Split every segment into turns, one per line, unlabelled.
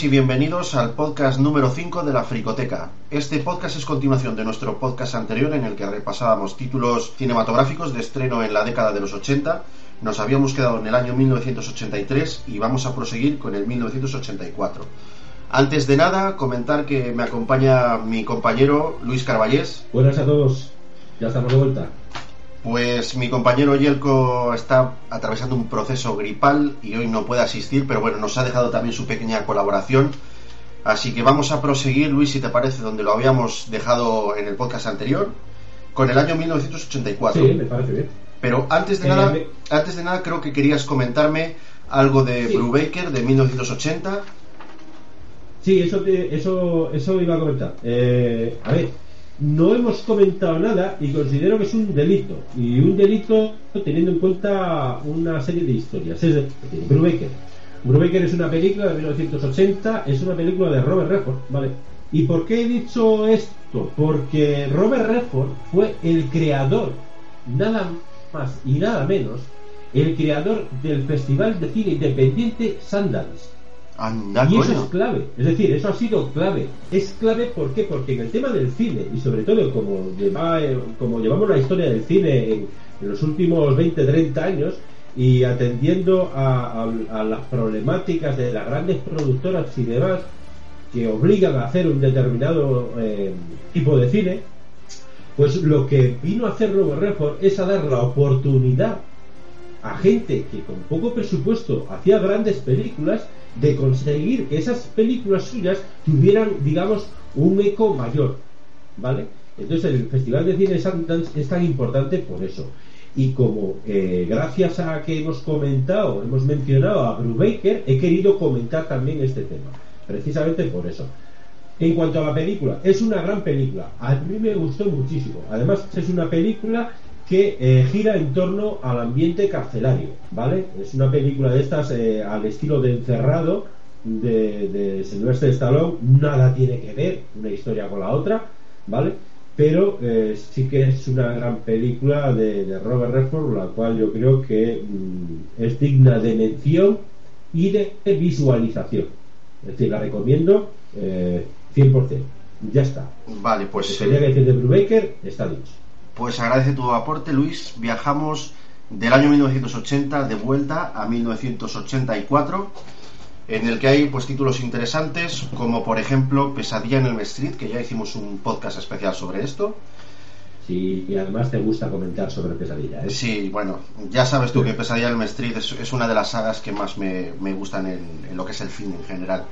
y bienvenidos al podcast número 5 de la Fricoteca. Este podcast es continuación de nuestro podcast anterior en el que repasábamos títulos cinematográficos de estreno en la década de los 80. Nos habíamos quedado en el año 1983 y vamos a proseguir con el 1984. Antes de nada, comentar que me acompaña mi compañero Luis Carballés.
Buenas a todos, ya estamos de vuelta.
Pues mi compañero Yelko está atravesando un proceso gripal y hoy no puede asistir, pero bueno, nos ha dejado también su pequeña colaboración. Así que vamos a proseguir, Luis, si te parece, donde lo habíamos dejado en el podcast anterior, con el año 1984.
Sí, me parece bien.
Pero antes de
Eh,
nada,
me-
antes de nada creo que querías comentarme algo de
Sí.
Brubaker de 1980.
Sí, eso, eso, eso iba a comentar. Eh, a ver, no hemos comentado nada y considero que es un delito. Y un delito teniendo en cuenta una serie de historias. Es decir, Brubaker. Brubaker es una película de 1980, es una película de Robert Redford, ¿vale? ¿Y por qué he dicho esto? Porque Robert Redford fue el creador, nada más y nada menos, el creador del Festival de Cine Independiente Sundance.
Anda,
Y eso
coño.
es clave, es decir, eso ha sido clave. Es clave ¿por qué? porque en el tema del cine, y sobre todo como, lleva- como llevamos la historia del cine en, en los últimos 20, 30 años, y atendiendo a, a- a las problemáticas de las grandes productoras y demás, que obligan a hacer un determinado eh, tipo de cine, pues lo que vino a hacer Robert Redford es a dar la oportunidad a gente que con poco presupuesto hacía grandes películas de conseguir que esas películas suyas tuvieran, digamos, un eco mayor, ¿vale? Entonces el Festival de Cine Sundance es tan importante por eso. Y como eh, gracias a que hemos comentado, hemos mencionado a Brubaker, he querido comentar también este tema, precisamente por eso. En cuanto a la película, es una gran película. A mí me gustó muchísimo. Además, es una película que eh, gira en torno al ambiente carcelario, ¿vale? Es una película de estas eh, al estilo de Encerrado de, de Sylvester Stallone. Nada tiene que ver una historia con la otra, ¿vale? Pero eh, sí que es una gran película de, de Robert Redford, la cual yo creo que mm, es digna de mención y de visualización. Es decir, la recomiendo eh, 100%. Ya está.
Vale,
Pues tenía que decir de Brubaker, está dicho.
Pues agradece tu aporte, Luis. Viajamos del año 1980 de vuelta a 1984, en el que hay pues títulos interesantes, como por ejemplo Pesadilla en el Street, que ya hicimos un podcast especial sobre esto.
Sí, y además te gusta comentar sobre pesadilla. ¿eh?
Sí, bueno, ya sabes tú que Pesadilla en el Street es, es una de las sagas que más me, me gustan en, en lo que es el cine en general.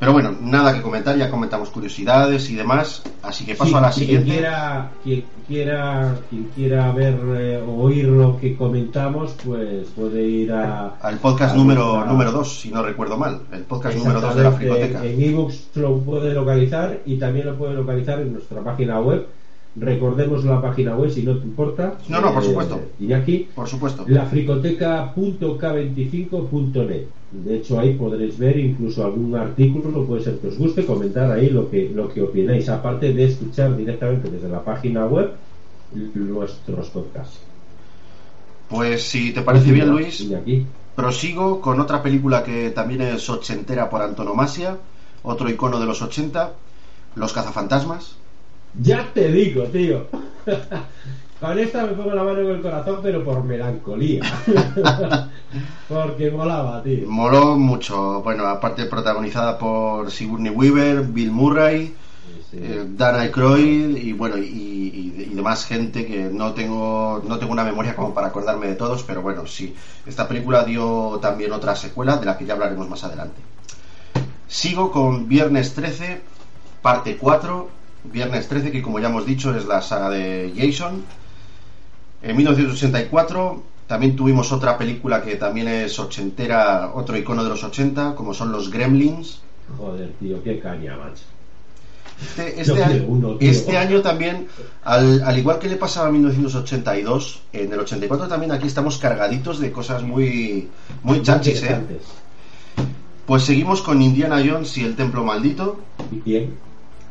Pero bueno, nada que comentar, ya comentamos curiosidades y demás, así que paso
Sí,
a la
quien
siguiente.
Quiera, quien quiera, quien quiera ver eh, o oír lo que comentamos, pues puede ir a.
Al podcast
a
número
nuestra-
número 2, si no recuerdo mal, el podcast número 2 de la Fricoteca.
En ebooks lo puede localizar y también lo puede localizar en nuestra página web. Recordemos la página web si no te importa.
No, no, por
Eh,
supuesto.
Y aquí,
Por supuesto.
lafricoteca.k25.net. De hecho, ahí podréis ver incluso algún artículo, no puede ser que os guste, comentar ahí lo que, lo que opináis, aparte de escuchar directamente desde la página web nuestros podcasts.
Pues si te parece bien, Luis,
aquí.
prosigo con otra película que también es ochentera por antonomasia, otro icono de los 80, Los cazafantasmas.
Ya te digo, tío. Con esta me pongo la mano en el corazón, pero por melancolía. Porque molaba, tío.
Moló mucho, bueno, aparte protagonizada por Sigourney Weaver, Bill Murray,
Sí.
eh, Dan Aykroyd y bueno y, y- y demás gente que no tengo no tengo una memoria como para acordarme de todos, pero bueno, sí. Esta película dio también otra secuela de la que ya hablaremos más adelante. Sigo con Viernes 13, parte 4. Viernes 13, que como ya hemos dicho es la saga de Jason. En 1984 también tuvimos otra película que también es ochentera, otro icono de los 80, como son los Gremlins.
Joder, tío, qué caña, macho.
Este, este año,
uno,
este año también, al, al igual que le pasaba en 1982, en el 84 también aquí estamos cargaditos de cosas muy, muy chachis, ¿eh? Pues seguimos con Indiana Jones y el Templo Maldito,
Bien.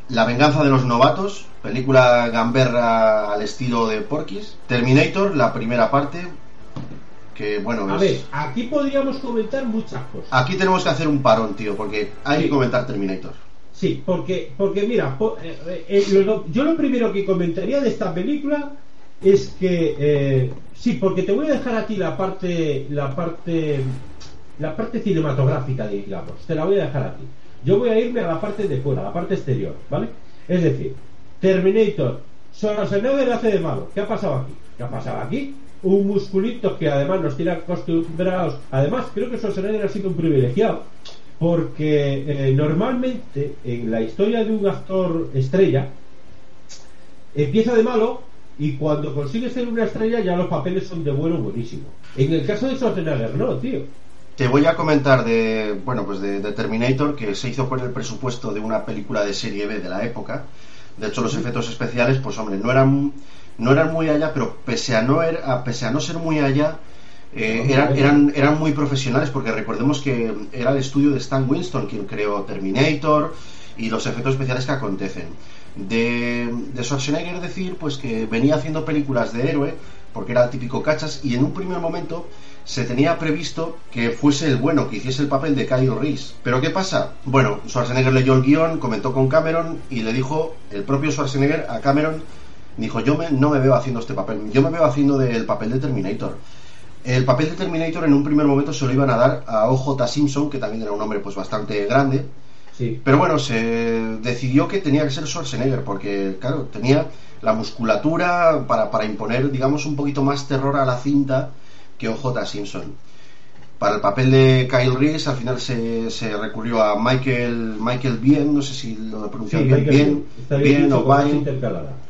La venganza de los novatos, película gamberra al estilo de Porky's, Terminator, la primera parte, que bueno,
A
es-
ver, aquí podríamos comentar muchas cosas.
aquí tenemos que hacer un parón, tío, porque hay
Sí.
que comentar Terminator.
Sí, porque, porque mira, po- eh, eh, lo- yo lo primero que comentaría de esta película es que eh, sí, porque te voy a dejar aquí la parte, la parte, la parte cinematográfica, digamos, te la voy a dejar aquí. Yo voy a irme a la parte de fuera, a la parte exterior, ¿vale? Es decir, Terminator, Schwarzenegger hace de malo. ¿Qué ha pasado aquí? ¿Qué ha pasado aquí? Un musculito que además nos tiene acostumbrados. Además, creo que Schwarzenegger ha sido un privilegiado porque eh, normalmente en la historia de un actor estrella empieza de malo y cuando consigue ser una estrella ya los papeles son de bueno buenísimo. En el caso de Schwarzenegger no, tío.
Te voy a comentar de, bueno, pues de, de Terminator, que se hizo con el presupuesto de una película de serie B de la época. De hecho, los efectos especiales, pues hombre, no eran, no eran muy allá, pero pese a no, er- a- pese a no ser muy allá, eh, eran, eran, eran muy profesionales, porque recordemos que era el estudio de Stan Winston quien creó Terminator y los efectos especiales que acontecen. De, de Schwarzenegger decir, pues que venía haciendo películas de héroe, porque era típico cachas, y en un primer momento se tenía previsto que fuese el bueno, que hiciese el papel de Kyle Reese. Pero ¿qué pasa? Bueno, Schwarzenegger leyó el guion, comentó con Cameron y le dijo el propio Schwarzenegger a Cameron, dijo, yo me- no me veo haciendo este papel, yo me veo haciendo del papel de Terminator. El papel de Terminator en un primer momento se lo iban a dar a OJ Simpson, que también era un hombre pues bastante grande,
Sí.
pero bueno, se decidió que tenía que ser Schwarzenegger, porque, claro, tenía la musculatura para, para imponer, digamos, un poquito más terror a la cinta que OJ Simpson. Para el papel de Kyle Reese, al final se, se recurrió a Michael Michael Bien, no sé si lo he
Sí,
pronunciado bien, bien,
bien
bien o
intercalada.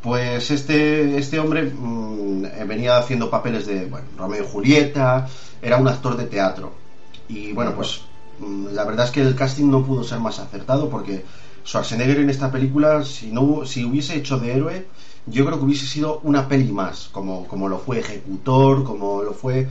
Pues este, este hombre mm, venía haciendo papeles de bueno, Romeo y Julieta, era un actor de teatro. Y bueno, pues mm, la verdad es que el casting no pudo ser más acertado porque Schwarzenegger en esta película, si, no, si hubiese hecho de héroe, yo creo que hubiese sido una peli más, como, como lo fue Ejecutor, como lo fue,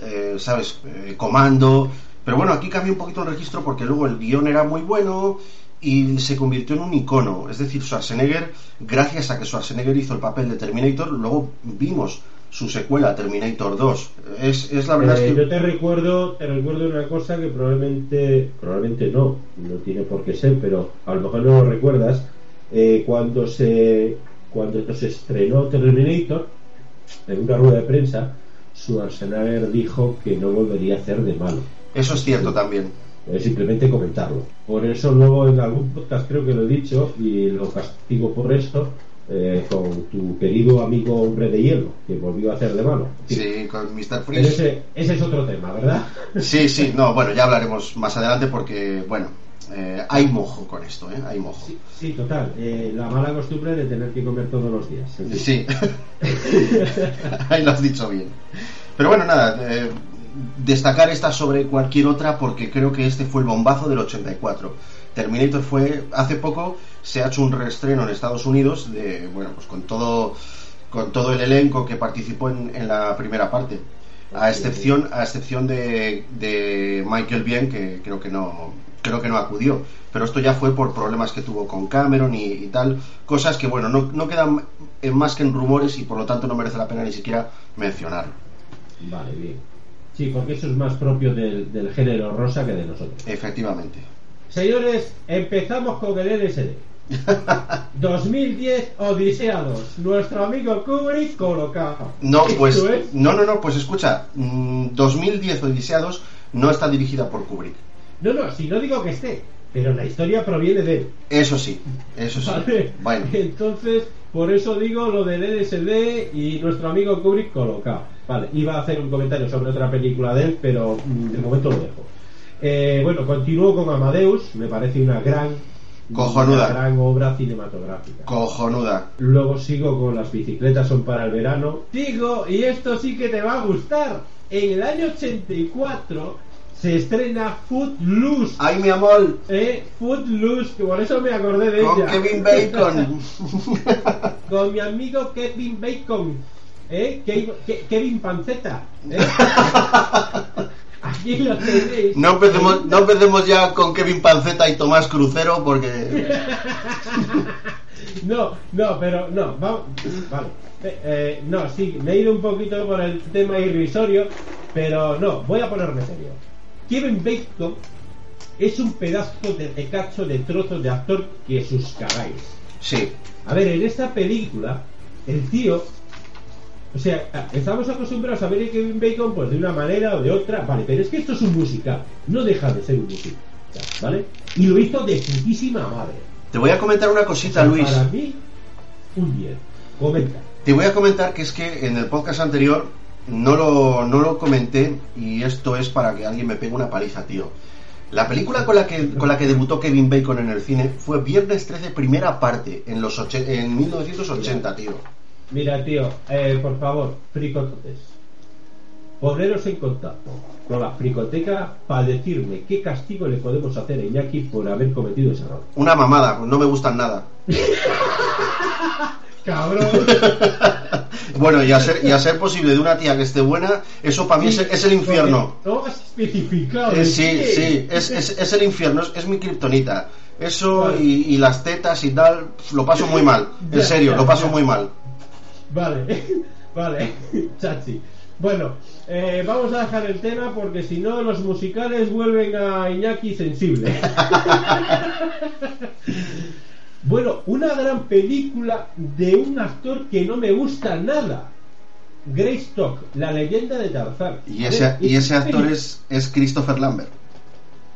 eh, ¿sabes?, Eh, Comando. Pero bueno, aquí cambia un poquito el registro porque luego el guion era muy bueno y se convirtió en un icono. Es decir, Schwarzenegger, gracias a que Schwarzenegger hizo el papel de Terminator, luego vimos su secuela, Terminator 2. Es, es la verdad
Eh,
es que...
Yo te recuerdo, te recuerdo una cosa que probablemente, probablemente no, no tiene por qué ser, pero a lo mejor no lo recuerdas. Eh, cuando se, cuando se estrenó Terminator, en una rueda de prensa, Schwarzenegger dijo que no volvería a hacer de malo.
Eso es cierto también.
Es simplemente comentarlo. Por eso luego en algún podcast creo que lo he dicho y lo castigo por esto eh, con tu querido amigo hombre de hielo que volvió a hacer de malo.
Sí, con Mr. Freeze.
ese, ese es otro tema, ¿verdad?
Sí, sí, no, bueno, ya hablaremos más adelante porque, bueno, eh, hay mojo con esto, ¿eh? Hay mojo.
Sí, sí, total. eh, la mala costumbre de tener que comer todos los días.
Sí, ahí lo has dicho bien. Pero bueno, nada, eh, destacar esta sobre cualquier otra porque creo que este fue el bombazo del 84. Terminator fue, hace poco se ha hecho un reestreno en Estados Unidos de, bueno, pues con todo, con todo el elenco que participó en, en la primera parte. A excepción, a excepción de, de Michael Bien, que creo que no, creo que no acudió. Pero esto ya fue por problemas que tuvo con Cameron y, y tal. Cosas que, bueno, no, no quedan en más que en rumores y por lo tanto no merece la pena ni siquiera mencionarlo.
Vale, bien. Sí, porque eso es más propio del, del género rosa que de nosotros.
Efectivamente.
Señores, empezamos con el LSD. 2010 Odisea 2. Nuestro amigo Kubrick colocado.
No,
¿Esto
pues,
es?
no, no, no, pues escucha, mm, 2010 Odisea 2 no está dirigida por Kubrick.
No, no, si no digo que esté, pero la historia proviene de él.
Eso sí, eso sí.
¿vale?
Bueno,
Entonces, por eso digo lo del LSD y nuestro amigo Kubrick colocado. Vale, iba a hacer un comentario sobre otra película de él, pero mm, de momento lo dejo. Eh, bueno, continúo con Amadeus, me parece una gran,
Cojonuda.
una gran obra cinematográfica.
cojonuda.
Luego sigo con las bicicletas son para el verano. Digo, y esto sí que te va a gustar. En el año 84 se estrena Footloose.
¡Ay, mi amor!
Eh, Footloose, que por eso me acordé de
Con
ella.
Kevin Bacon.
con mi amigo Kevin Bacon. ¿Eh? Ke- Ke- Kevin Panceta. ¿eh? Aquí lo tenéis.
No empecemos, no empecemos ya con Kevin Panceta y Tomás Crucero porque...
No, no, pero no, vamos, vale. Eh, eh, no, sí, me he ido un poquito por el tema irrisorio, pero no, voy a ponerme serio. Kevin Bacon es un pedazo de, de cacho de trozos de actor que sus cagáis.
Sí,
A ver, en esta película, el tío. O sea, estamos acostumbrados a ver a Kevin Bacon pues de una manera o de otra, vale, pero es que esto es un musical, no deja de ser un musical, ¿vale? Y lo hizo de putísima madre.
te voy a comentar una cosita,
O sea,
Luis.
Para mí, un 10. Comenta.
Te voy a comentar que es que en el podcast anterior no lo, no lo comenté y esto es para que alguien me pegue una paliza, tío. La película con la que, con la que debutó Kevin Bacon en el cine fue Viernes 13, primera parte, en, los oche- en 1980, tío.
Mira, tío, eh, por favor, fricototes. Poneros en contacto con la fricoteca para decirme qué castigo le podemos hacer a Iñaki por haber cometido ese error.
Una mamada, no me gustan nada.
¡Cabrón!
Bueno, y a ser, y a ser posible de una tía que esté buena, eso para mí es, es el infierno.
No has especificado.
Eh, sí,
¿qué?
sí, es, es, es el infierno, es, es mi kriptonita. Eso
Vale.
y, y las tetas y tal, lo paso muy mal. En
Ya,
serio,
ya,
lo paso
ya.
muy mal.
Vale, vale, chachi. Bueno, eh, vamos a dejar el tema porque si no los musicales vuelven a Iñaki sensible. Bueno, una gran película de un actor que no me gusta nada. Greystock, la leyenda de Tarzán.
Y ese,
ver,
y ese
esta
actor es, es Christopher Lambert.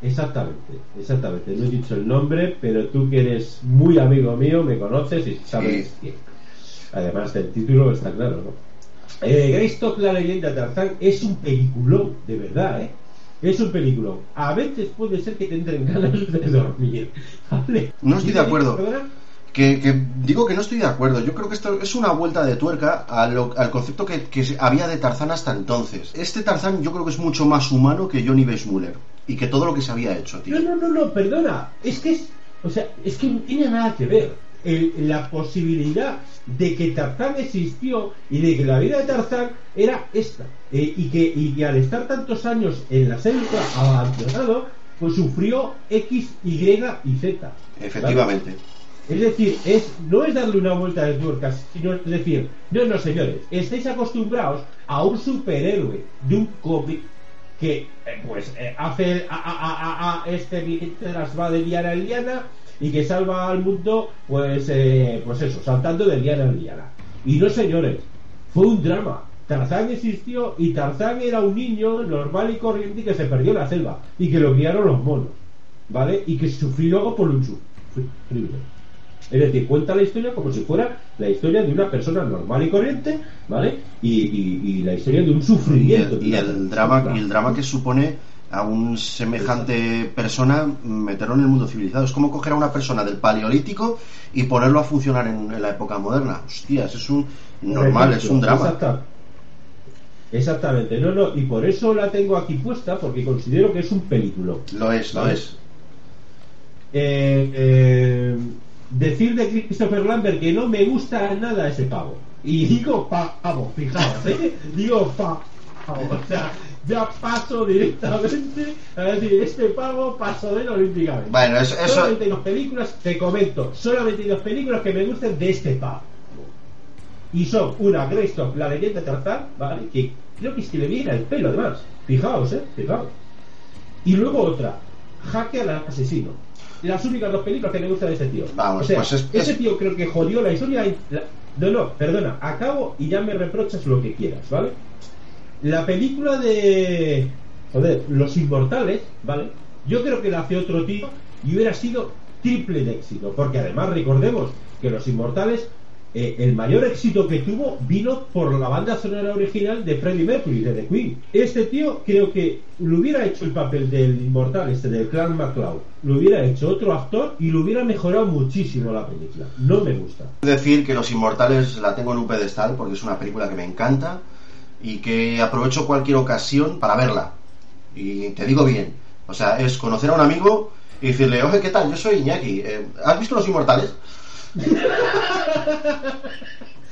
Exactamente, exactamente. No he dicho el nombre, pero tú que eres muy amigo mío, me conoces y sabes
Sí.
quién. Además del título está claro, ¿no? Eh, Greystock, la leyenda de Tarzán, es un peliculón, de verdad, ¿eh? Es un peliculón. A veces puede ser que tendrán ganas de dormir. ¿vale?
No estoy de acuerdo. Que, que digo que no estoy de acuerdo. Yo creo que esto es una vuelta de tuerca a lo- al concepto que, que había de Tarzán hasta entonces. Este Tarzán yo creo que es mucho más humano que Johnny Weissmuller. Y que todo lo que se había hecho, tío.
No, no, no, no, perdona. Es que es, o sea, es que no tiene nada que ver. El- la posibilidad de que Tarzán existió y de que la vida de Tarzán era esta. Eh, y, que, y que al estar tantos años en la selva abandonado, pues sufrió X, Y y Z.
Efectivamente.
Es decir, es, no es darle una vuelta de tuerca, sino es decir, no, no señores, estáis acostumbrados a un superhéroe de un cómic que eh, pues eh, hace a, a- a- a- este mientras va de liana en liana y que salva al mundo pues eh, pues eso, saltando de liana en liana. Y no señores, fue un drama. Tarzán existió y Tarzán era un niño normal y corriente que se perdió en la selva y que lo guiaron los monos, ¿vale? Y que sufrió por un sufrido. Es decir, cuenta la historia como si fuera la historia de una persona normal y corriente, ¿vale? Y, y- y la historia de un
Y
sufrimiento.
el, y el drama y el drama que supone a un semejante persona meterlo en el mundo civilizado. Es como coger a una persona del paleolítico y ponerlo a funcionar en, en la época moderna. Hostias, es un normal, es un drama.
Exacta- Exactamente, no, no, y por eso la tengo aquí puesta, porque considero que es un película.
Lo es, lo es.
Eh, eh, decir de Christopher Lambert que no me gusta nada ese pavo. Y digo pavo, fijaos, ¿eh? digo pavo. O sea, ya paso directamente a decir, este pavo paso de él olímpicamente.
Bueno, eso, eso
Solamente hay dos películas, te comento, solamente hay dos películas que me gusten de este pavo. Y son una Greystock, la leyenda de Tarzán, ¿vale? Que creo que es que le viene el pelo además. Fijaos, eh, fijaos. Y luego otra, Jaque al asesino. Las únicas dos películas que me gustan de este tío.
Vamos,
o sea,
pues es-
ese
es-
tío creo que jodió la historia. y la- No, no, perdona, acabo y ya me reprochas lo que quieras, ¿vale? La película de. Joder, Los Inmortales, ¿vale? Yo creo que la hace otro tío y hubiera sido triple de éxito. Porque además recordemos que Los Inmortales, eh, el mayor éxito que tuvo vino por la banda sonora original de Freddie Mercury, de The Queen. Este tío creo que lo hubiera hecho el papel del Inmortal, este del Clan MacLeod. Lo hubiera hecho otro actor y lo hubiera mejorado muchísimo la película. No me gusta.
decir que Los Inmortales la tengo en un pedestal porque es una película que me encanta y que aprovecho cualquier ocasión para verla. Y te digo bien, o sea, es conocer a un amigo y decirle, oye, ¿qué tal? Yo soy Iñaki. eh, ¿Has visto Los Inmortales?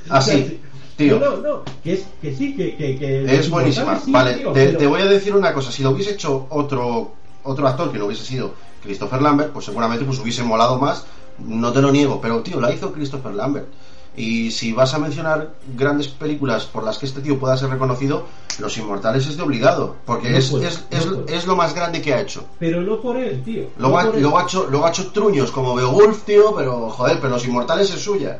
Así, tío.
No, no, no, que, es, que sí, que, que, que
Es buenísima.
Sí,
vale,
tío,
te,
pero-
te voy a decir una cosa. Si lo hubiese hecho otro otro actor que no hubiese sido Christopher Lambert, pues seguramente pues hubiese molado más No te lo niego, pero tío, la hizo Christopher Lambert. Y si vas a mencionar grandes películas por las que este tío pueda ser reconocido, Los Inmortales es de obligado, porque
No
es,
puede,
es,
no
es,
puede.
es lo más grande que ha hecho.
Pero no por él, tío.
Luego,
no
ha,
él.
luego, ha hecho, luego ha hecho truños como Beowulf, tío, pero joder, pero Los Inmortales es suya.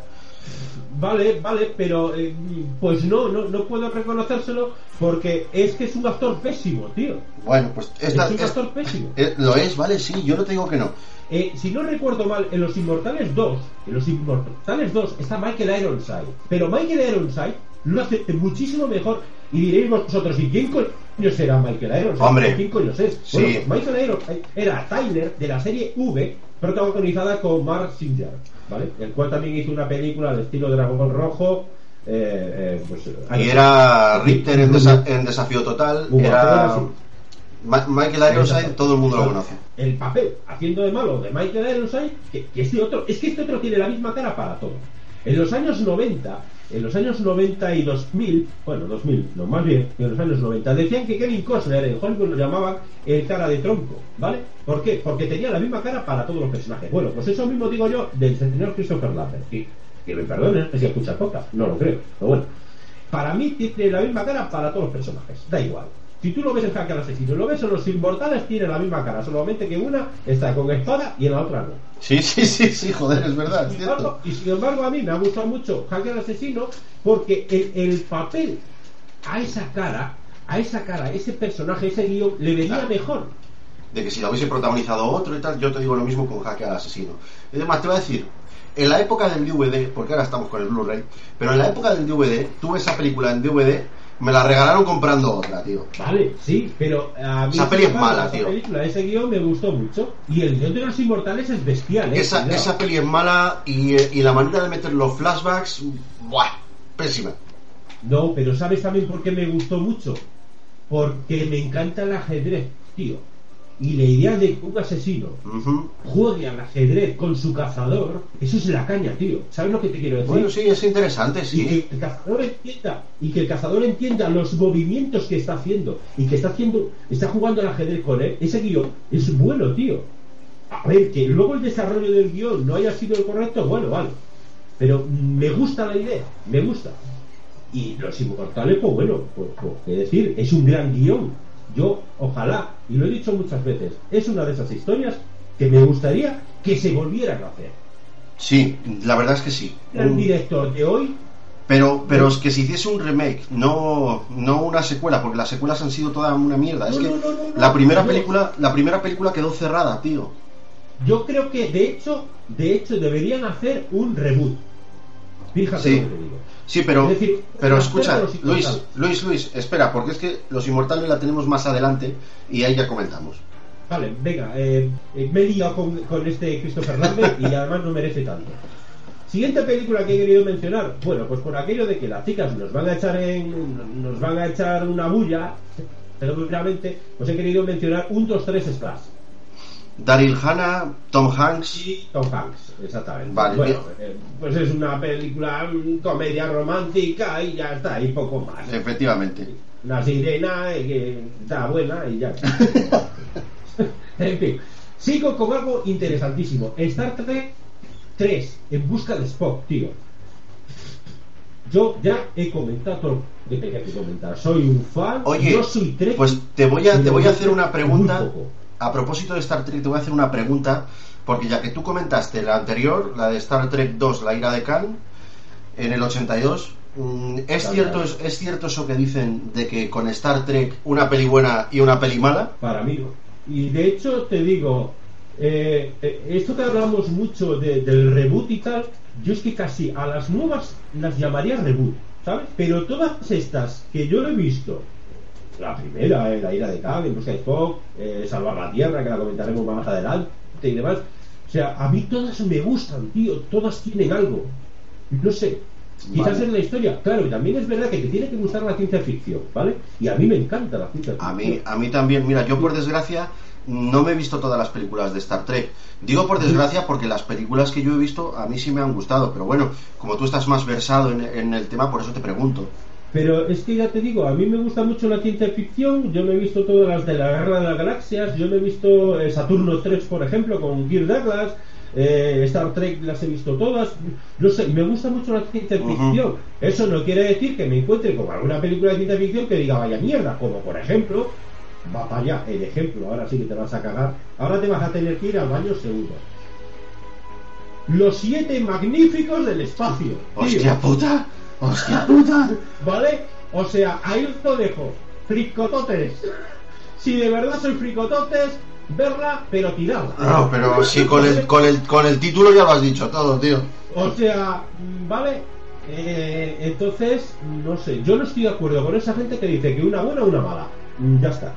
Vale, vale, pero eh, pues no, no, no puedo reconocérselo porque es que es un actor pésimo, tío.
Bueno, pues esta,
es un actor pésimo.
eh, lo es, vale, sí, yo no te digo que no.
Eh, si no recuerdo mal, en Los Inmortales 2, en Los Inmortales 2 está Michael Ironside, pero Michael Ironside lo hace muchísimo mejor y diréis vosotros, ¿y quién coño será Michael Ironside?
Hombre,
¿O ¿Quién coño es?
sí.
Bueno, pues Michael Ironside era Tyler de la serie V, protagonizada con Mark Singer, ¿vale? El cual también hizo una película de estilo Dragón Rojo. Eh, eh, pues,
Y era Richter en, desa- en Desafío Total, era. Ma- Michael Ironside, todo el mundo lo conoce.
El papel haciendo de malo de Michael Ironside, que, que este otro, es que este otro tiene la misma cara para todo. En los años 90, en los años 90 y 2000, bueno, 2000, no, más bien, en los años 90, decían que Kevin Costner en Hollywood lo llamaban el cara de tronco, ¿vale? ¿Por qué? Porque tenía la misma cara para todos los personajes. Bueno, pues eso mismo digo yo del señor Christopher Lambert, que, que me perdone si escucha podcast, no lo creo, pero bueno. Para mí tiene la misma cara para todos los personajes, da igual. Si tú lo ves en Hack al Asesino, lo ves en Los Inmortales, tiene la misma cara, solamente que una está con espada y en la otra no.
Sí, sí, sí, sí, joder, es verdad, es
embargo- y sin embargo, a mí me ha gustado mucho Hack al Asesino porque el, el papel a esa cara, a esa cara, ese personaje, ese guion, le venía
Claro.
mejor.
De que si lo hubiese protagonizado otro y tal, yo te digo lo mismo con al Asesino. Y además, te voy a decir, en la época del DVD, porque ahora estamos con el Blu-ray, pero en la época del DVD, tuve esa película en DVD, me la regalaron comprando otra, tío.
Vale, sí, pero a mí
Esa peli es mala, tío.
película, ese guion me gustó mucho. Y el guion de los Inmortales es bestial, ¿eh?
Esa,
Cuidado.
esa peli es mala y, y la manera de meter los flashbacks, ¡buah! Pésima.
No, pero ¿sabes también por qué me gustó mucho? Porque me encanta el ajedrez, tío. Y la idea de que un asesino
Ujú.
juegue al ajedrez con su cazador, eso es la caña, tío. ¿Sabes lo que te quiero decir?
Bueno, sí, es interesante,
Y
sí.
que el cazador entienda, y que el cazador entienda los movimientos que está haciendo, y que está haciendo, está jugando al ajedrez con él, ese guion es bueno, tío. A ver, que luego el desarrollo del guion no haya sido el correcto, bueno, vale. Pero me gusta la idea, me gusta. Y los inmortales, pues bueno, pues, pues, qué decir, es un gran guion. Yo, ojalá, y lo he dicho muchas veces, es una de esas historias que me gustaría que se volvieran a hacer.
Sí, la verdad es que sí.
El
Un-
director de hoy
Pero, pero es que si hiciese un remake, no, no una secuela, porque las secuelas han sido toda una mierda. Es que
no, no,
la primera película, la primera película quedó cerrada, tío.
Yo creo que de hecho, de hecho deberían hacer un reboot. Fíjate
Sí.
lo que te digo.
Sí, pero,
Es decir,
pero escucha, Luis. Luis, Luis, espera, porque es que Los Inmortales la tenemos más adelante y ahí ya comentamos.
Vale, venga, eh, eh, me he liado con, con este Christopher Lambert y además no merece tanto. Siguiente película que he querido mencionar, bueno, pues por aquello de que las chicas nos van a echar en, nos van a echar una bulla, seguramente, pues he querido mencionar un 2 3 Splash.
Daryl Hannah, Tom Hanks,
y Tom Hanks, exactamente.
Vale,
bueno, eh, pues es una película, mm, comedia romántica y ya está, y poco más.
efectivamente.
Una sirena eh, está buena y ya. en fin, sigo con algo interesantísimo. Star Trek 3, en busca de Spock, tío. Yo ya he comentado que tenía que comentar. Soy un fan.
Oye,
yo soy Trek.
pues te voy a, te voy a hacer una pregunta. A propósito de Star Trek, te voy a hacer una pregunta, porque ya que tú comentaste la anterior, la de Star Trek 2, La ira de Khan, en el 82, mm, ¿es cierto, es, es cierto eso que dicen de que con Star Trek una peli buena y una peli mala?
para mí no. Y de hecho te digo, eh, eh, esto que hablamos mucho de- del reboot y tal, yo es que casi a las nuevas las llamaría reboot, ¿sabes? Pero todas estas que yo he visto, la primera, eh, la ira de Khan, En busca de Spock, eh, Salvar la Tierra, que la comentaremos más adelante y demás, sea, a mí todas me gustan, tío, todas tienen algo. No sé, quizás
Vale.
es la historia, claro, y también es verdad que te tiene que gustar la ciencia ficción, ¿vale? Y a mí me encanta la ciencia ficción.
A mí, a mí también, mira, yo por desgracia no me he visto todas las películas de Star Trek. Digo por desgracia porque las películas que yo he visto a mí sí me han gustado, pero bueno, como tú estás más versado en, en el tema, por eso te pregunto.
Pero es que ya te digo, a mí me gusta mucho la ciencia ficción, yo me he visto todas las de la Guerra de las Galaxias, yo me he visto eh, Saturno 3, por ejemplo, con Kirk Douglas, eh, Star Trek las he visto todas, no sé, me gusta mucho la ciencia ficción. Eso no quiere decir que me encuentre con alguna película de ciencia ficción que diga vaya mierda, como por ejemplo, va para allá, el ejemplo, ahora sí que te vas a cagar, ahora te vas a tener que ir al baño segundo. Los siete magníficos del espacio. tío.
¡Hostia puta! ¡Hostia puta!
¿Vale? O sea, ahí os lo dejo. Fricototes. Si de verdad soy fricototes, verla, pero tirarla.
No, pero sí, con el, con, el, con el título ya lo has dicho todo, tío.
O sea, ¿vale? Eh, entonces, no sé, yo no estoy de acuerdo con esa gente que dice que una buena o una mala. Ya está.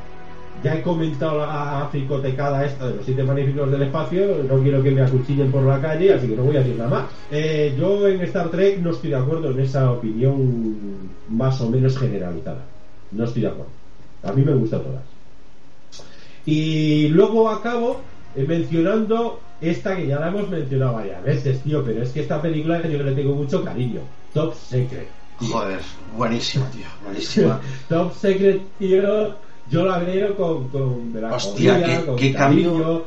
Ya he comentado la fricotecada esta de los siete magníficos del espacio, no quiero que me acuchillen por la calle, así que no voy a decir nada más. Eh, yo en Star Trek no estoy de acuerdo en esa opinión más o menos generalizada. No estoy de acuerdo. A mí me gustan todas. Y luego acabo eh, mencionando esta que ya la hemos mencionado varias veces, tío, pero es que esta película yo le tengo mucho cariño. Top Secret. tío.
Joder, buenísima, tío, buenísima.
Top Secret, tío, yo la veo con, con melancolía,
Hostia, qué-
con
qué
cariño,
cambio-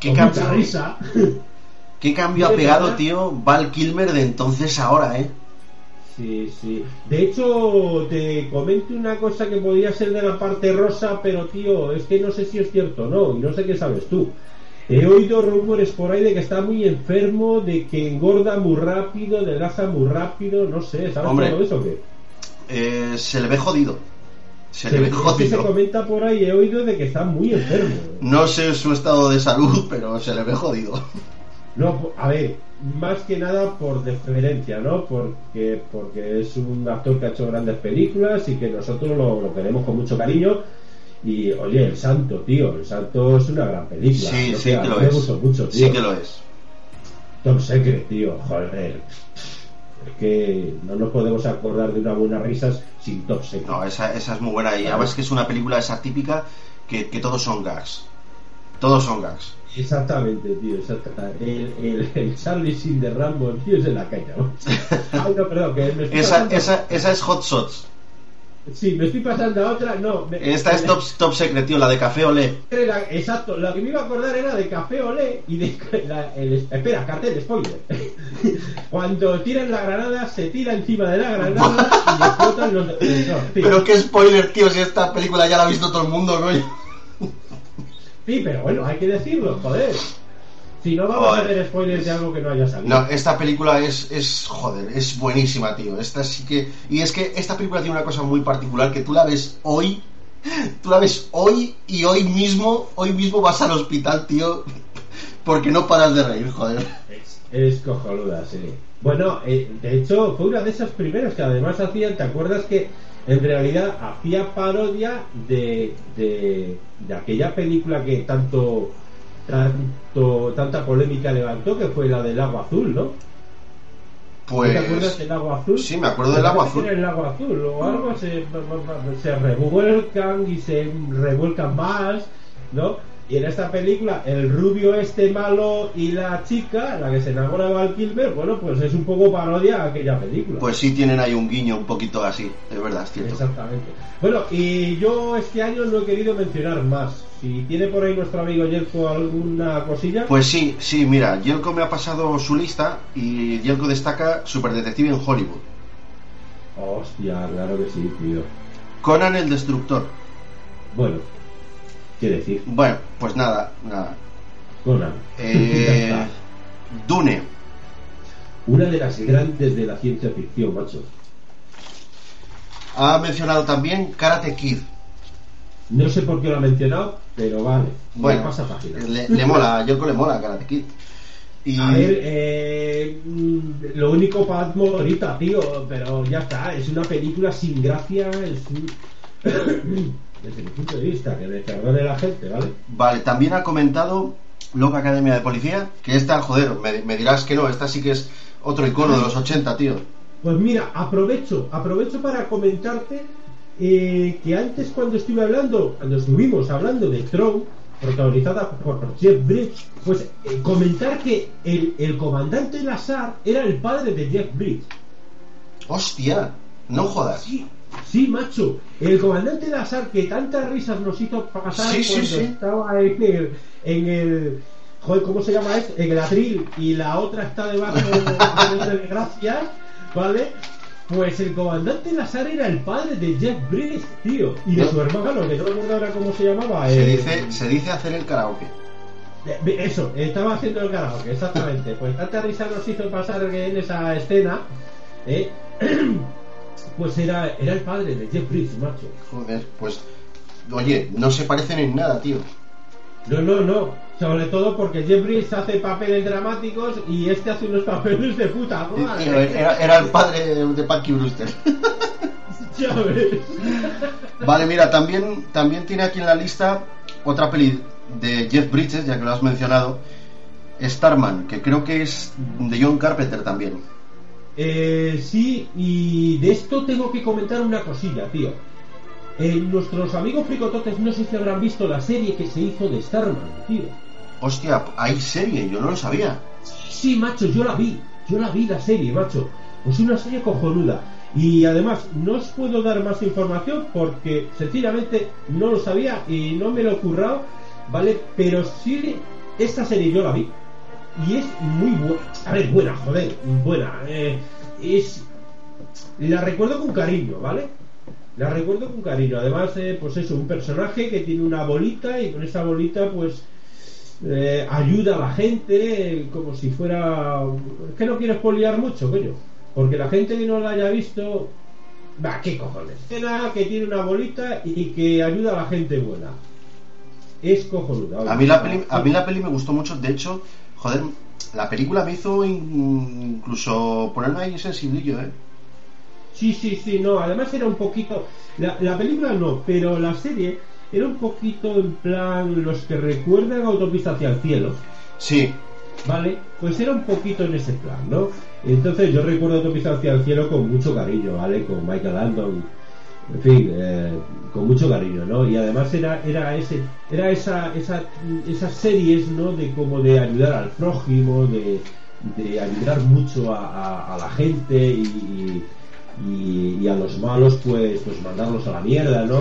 ¿Qué
con
cambio,
mucha risa.
¿Qué cambio ha
De
pegado, tío, Val Kilmer de entonces a ahora, eh?
Sí, sí. De hecho, te comento una cosa que podría ser de la parte rosa, pero tío, es que no sé si es cierto o no, y no sé qué sabes tú. He oído rumores por ahí de que está muy enfermo, de que engorda muy rápido, adelgaza muy rápido, no sé, ¿sabes
Hombre.
todo eso o qué?
Eh, Se le ve jodido. Se
Se,
le ve
que se
jodido.
comenta por ahí, he oído de que está muy enfermo.
No sé su estado de salud, pero se le ve jodido.
No, a ver, más que nada por deferencia, ¿no? Porque, porque es un actor que ha hecho grandes películas y que nosotros lo, lo queremos con mucho cariño. Y oye, El Santo, tío, El Santo es una gran película.
Sí,
No
sí que lo es.
mucho, tío.
Sí que lo es.
Tom Secret, tío, joder. Es que no nos podemos acordar de una buena risas sin Tom Secret.
No, esa, esa es muy buena. Y además que es una película esa típica que, que todos son gags. Todos son gags.
Exactamente, tío, exactamente. El, el, el Charlie sin de Rambo, tío, es en la caña. ¿no? Ay, no, perdón, que me
esa, esa es Hot Shots.
Sí, me estoy pasando a otra, no. me-
Esta es top, top secret, tío, la de Café Olé.
la- exacto, lo que me iba a acordar era de Café Olé y de. la- el- espera, cartel, spoiler. Cuando tiran la granada, se tira encima de la granada y explotan los. no,
Pero qué spoiler, tío, si esta película ya la ha visto todo el mundo, coño.
sí, pero bueno, hay que decirlo, joder. Si no, vamos a hacer spoilers de algo que no haya salido.
No, esta película es, es, joder, es buenísima, tío. Esta sí que... Y es que esta película tiene una cosa muy particular, que tú la ves hoy, tú la ves hoy y hoy mismo, hoy mismo vas al hospital, tío, porque no paras de reír, joder.
Es, es cojonuda, sí. Bueno, eh, de hecho, fue una de esas primeras que además hacían, ¿te acuerdas que en realidad hacía parodia de, de, de aquella película que tanto, tanto tanta polémica levantó, que fue la del agua azul, ¿no? ¿No ¿Te acuerdas
Pues...
del agua azul?
Sí, me acuerdo del agua azul.
el agua azul o algo se, se revuelcan y se revuelcan más, ¿no? Y en esta película, el rubio este malo y la chica, la que se enamora de Val Kilmer, bueno, pues es un poco parodia a aquella película.
Pues sí tienen ahí un guiño un poquito así, es verdad, es cierto.
Exactamente. Bueno, y yo este año no he querido mencionar más. Si tiene por ahí nuestro amigo Jelko alguna cosilla.
Pues sí, sí, mira, Yelko me ha pasado su lista y Yelko destaca Super Detective en Hollywood.
Hostia, claro que sí, tío.
Conan el Destructor.
Bueno, ¿qué decir?
Bueno, pues nada, nada.
Conan.
Eh,
Ya está.
Dune.
Una de las grandes de la ciencia ficción, macho.
Ha mencionado también Karate Kid.
No sé por qué lo ha mencionado, pero vale.
Bueno,
pasa página.
le, le mola, a Yelko le mola Karate Kid. Y
A ver, eh, mm, lo único para ahorita, tío, pero ya está, es una película sin gracia, es desde mi punto de vista, que me perdone la gente, ¿vale?
vale, también ha comentado Loca Academia de Policía, que esta, joder, me, me dirás que no, esta sí que es otro icono de los 80, tío.
Pues mira, aprovecho, aprovecho para comentarte eh, que antes cuando estuve hablando, cuando estuvimos hablando de Tron, protagonizada por Jeff Bridges, pues eh, comentar que el, el comandante Lazar era el padre de Jeff Bridges.
Hostia, no jodas.
Sí, sí, macho. El comandante Lazar que tantas risas nos hizo pasar
Sí, sí,
cuando
sí.
estaba en el, en el joder, ¿cómo se llama este? El Gladril y la otra está debajo de Gracias, ¿vale? Pues el comandante Lazar era el padre de Jeff Bridges, tío, y de su hermano, que no recuerdo ahora cómo se llamaba.
Se,
eh,
dice, se dice hacer el karaoke.
eh, Eso, estaba haciendo el karaoke, exactamente. Pues tanta risa nos hizo pasar en esa escena, ¿eh? pues era, era el padre de Jeff Bridges, macho.
Joder, pues. Oye, no se parecen en nada, tío.
No, no, no. Sobre todo porque Jeff Bridges hace papeles dramáticos y este hace unos papeles de puta madre.
Tío, Era, era el padre de, de Punky Brewster.
Ya ves.
Vale, mira, también, también tiene aquí en la lista otra peli de Jeff Bridges, ya que lo has mencionado. Starman, que creo que es de John Carpenter también.
Eh, sí, y de esto tengo que comentar una cosilla, tío. Eh, nuestros amigos fricototes no sé si habrán visto la serie que se hizo de Starman, tío.
Hostia, hay serie, yo no lo sabía.
Sí, macho, yo la vi. Yo la vi la serie, macho. Pues una serie cojonuda. Y además, no os puedo dar más información porque sencillamente no lo sabía y no me lo he currado, ¿vale? Pero sí, esta serie yo la vi. Y es muy buena. A ver, buena, joder, buena. Eh, es. La recuerdo con cariño, ¿vale? La recuerdo con cariño. Además, eh, pues eso, un personaje que tiene una bolita y con esa bolita, pues. eh, ayuda a la gente eh, como si fuera. Es que no quiero espoliar mucho, coño. Porque la gente que no la haya visto. Va, qué cojones. Escena que tiene una bolita y que ayuda a la gente buena. Es cojonuda.
A mí la peli, a mí la peli me gustó mucho, de hecho, joder, la película me hizo in- incluso ponerme ahí sensiblillo, ¿eh?
Sí, sí, sí, no, además era un poquito. La, la película no, pero la serie era un poquito en plan los que recuerdan Autopista hacia el cielo,
Sí,
¿vale? Pues era un poquito en ese plan, ¿no? Entonces yo recuerdo Autopista hacia el cielo con mucho cariño, ¿vale? Con Michael Landon, en fin, eh, con mucho cariño, ¿no? Y además era, era ese, era esa, esa, esas series, ¿no? De como de ayudar al prójimo, de, de ayudar mucho a, la gente y, y, a los malos, pues, pues mandarlos a la mierda, ¿no?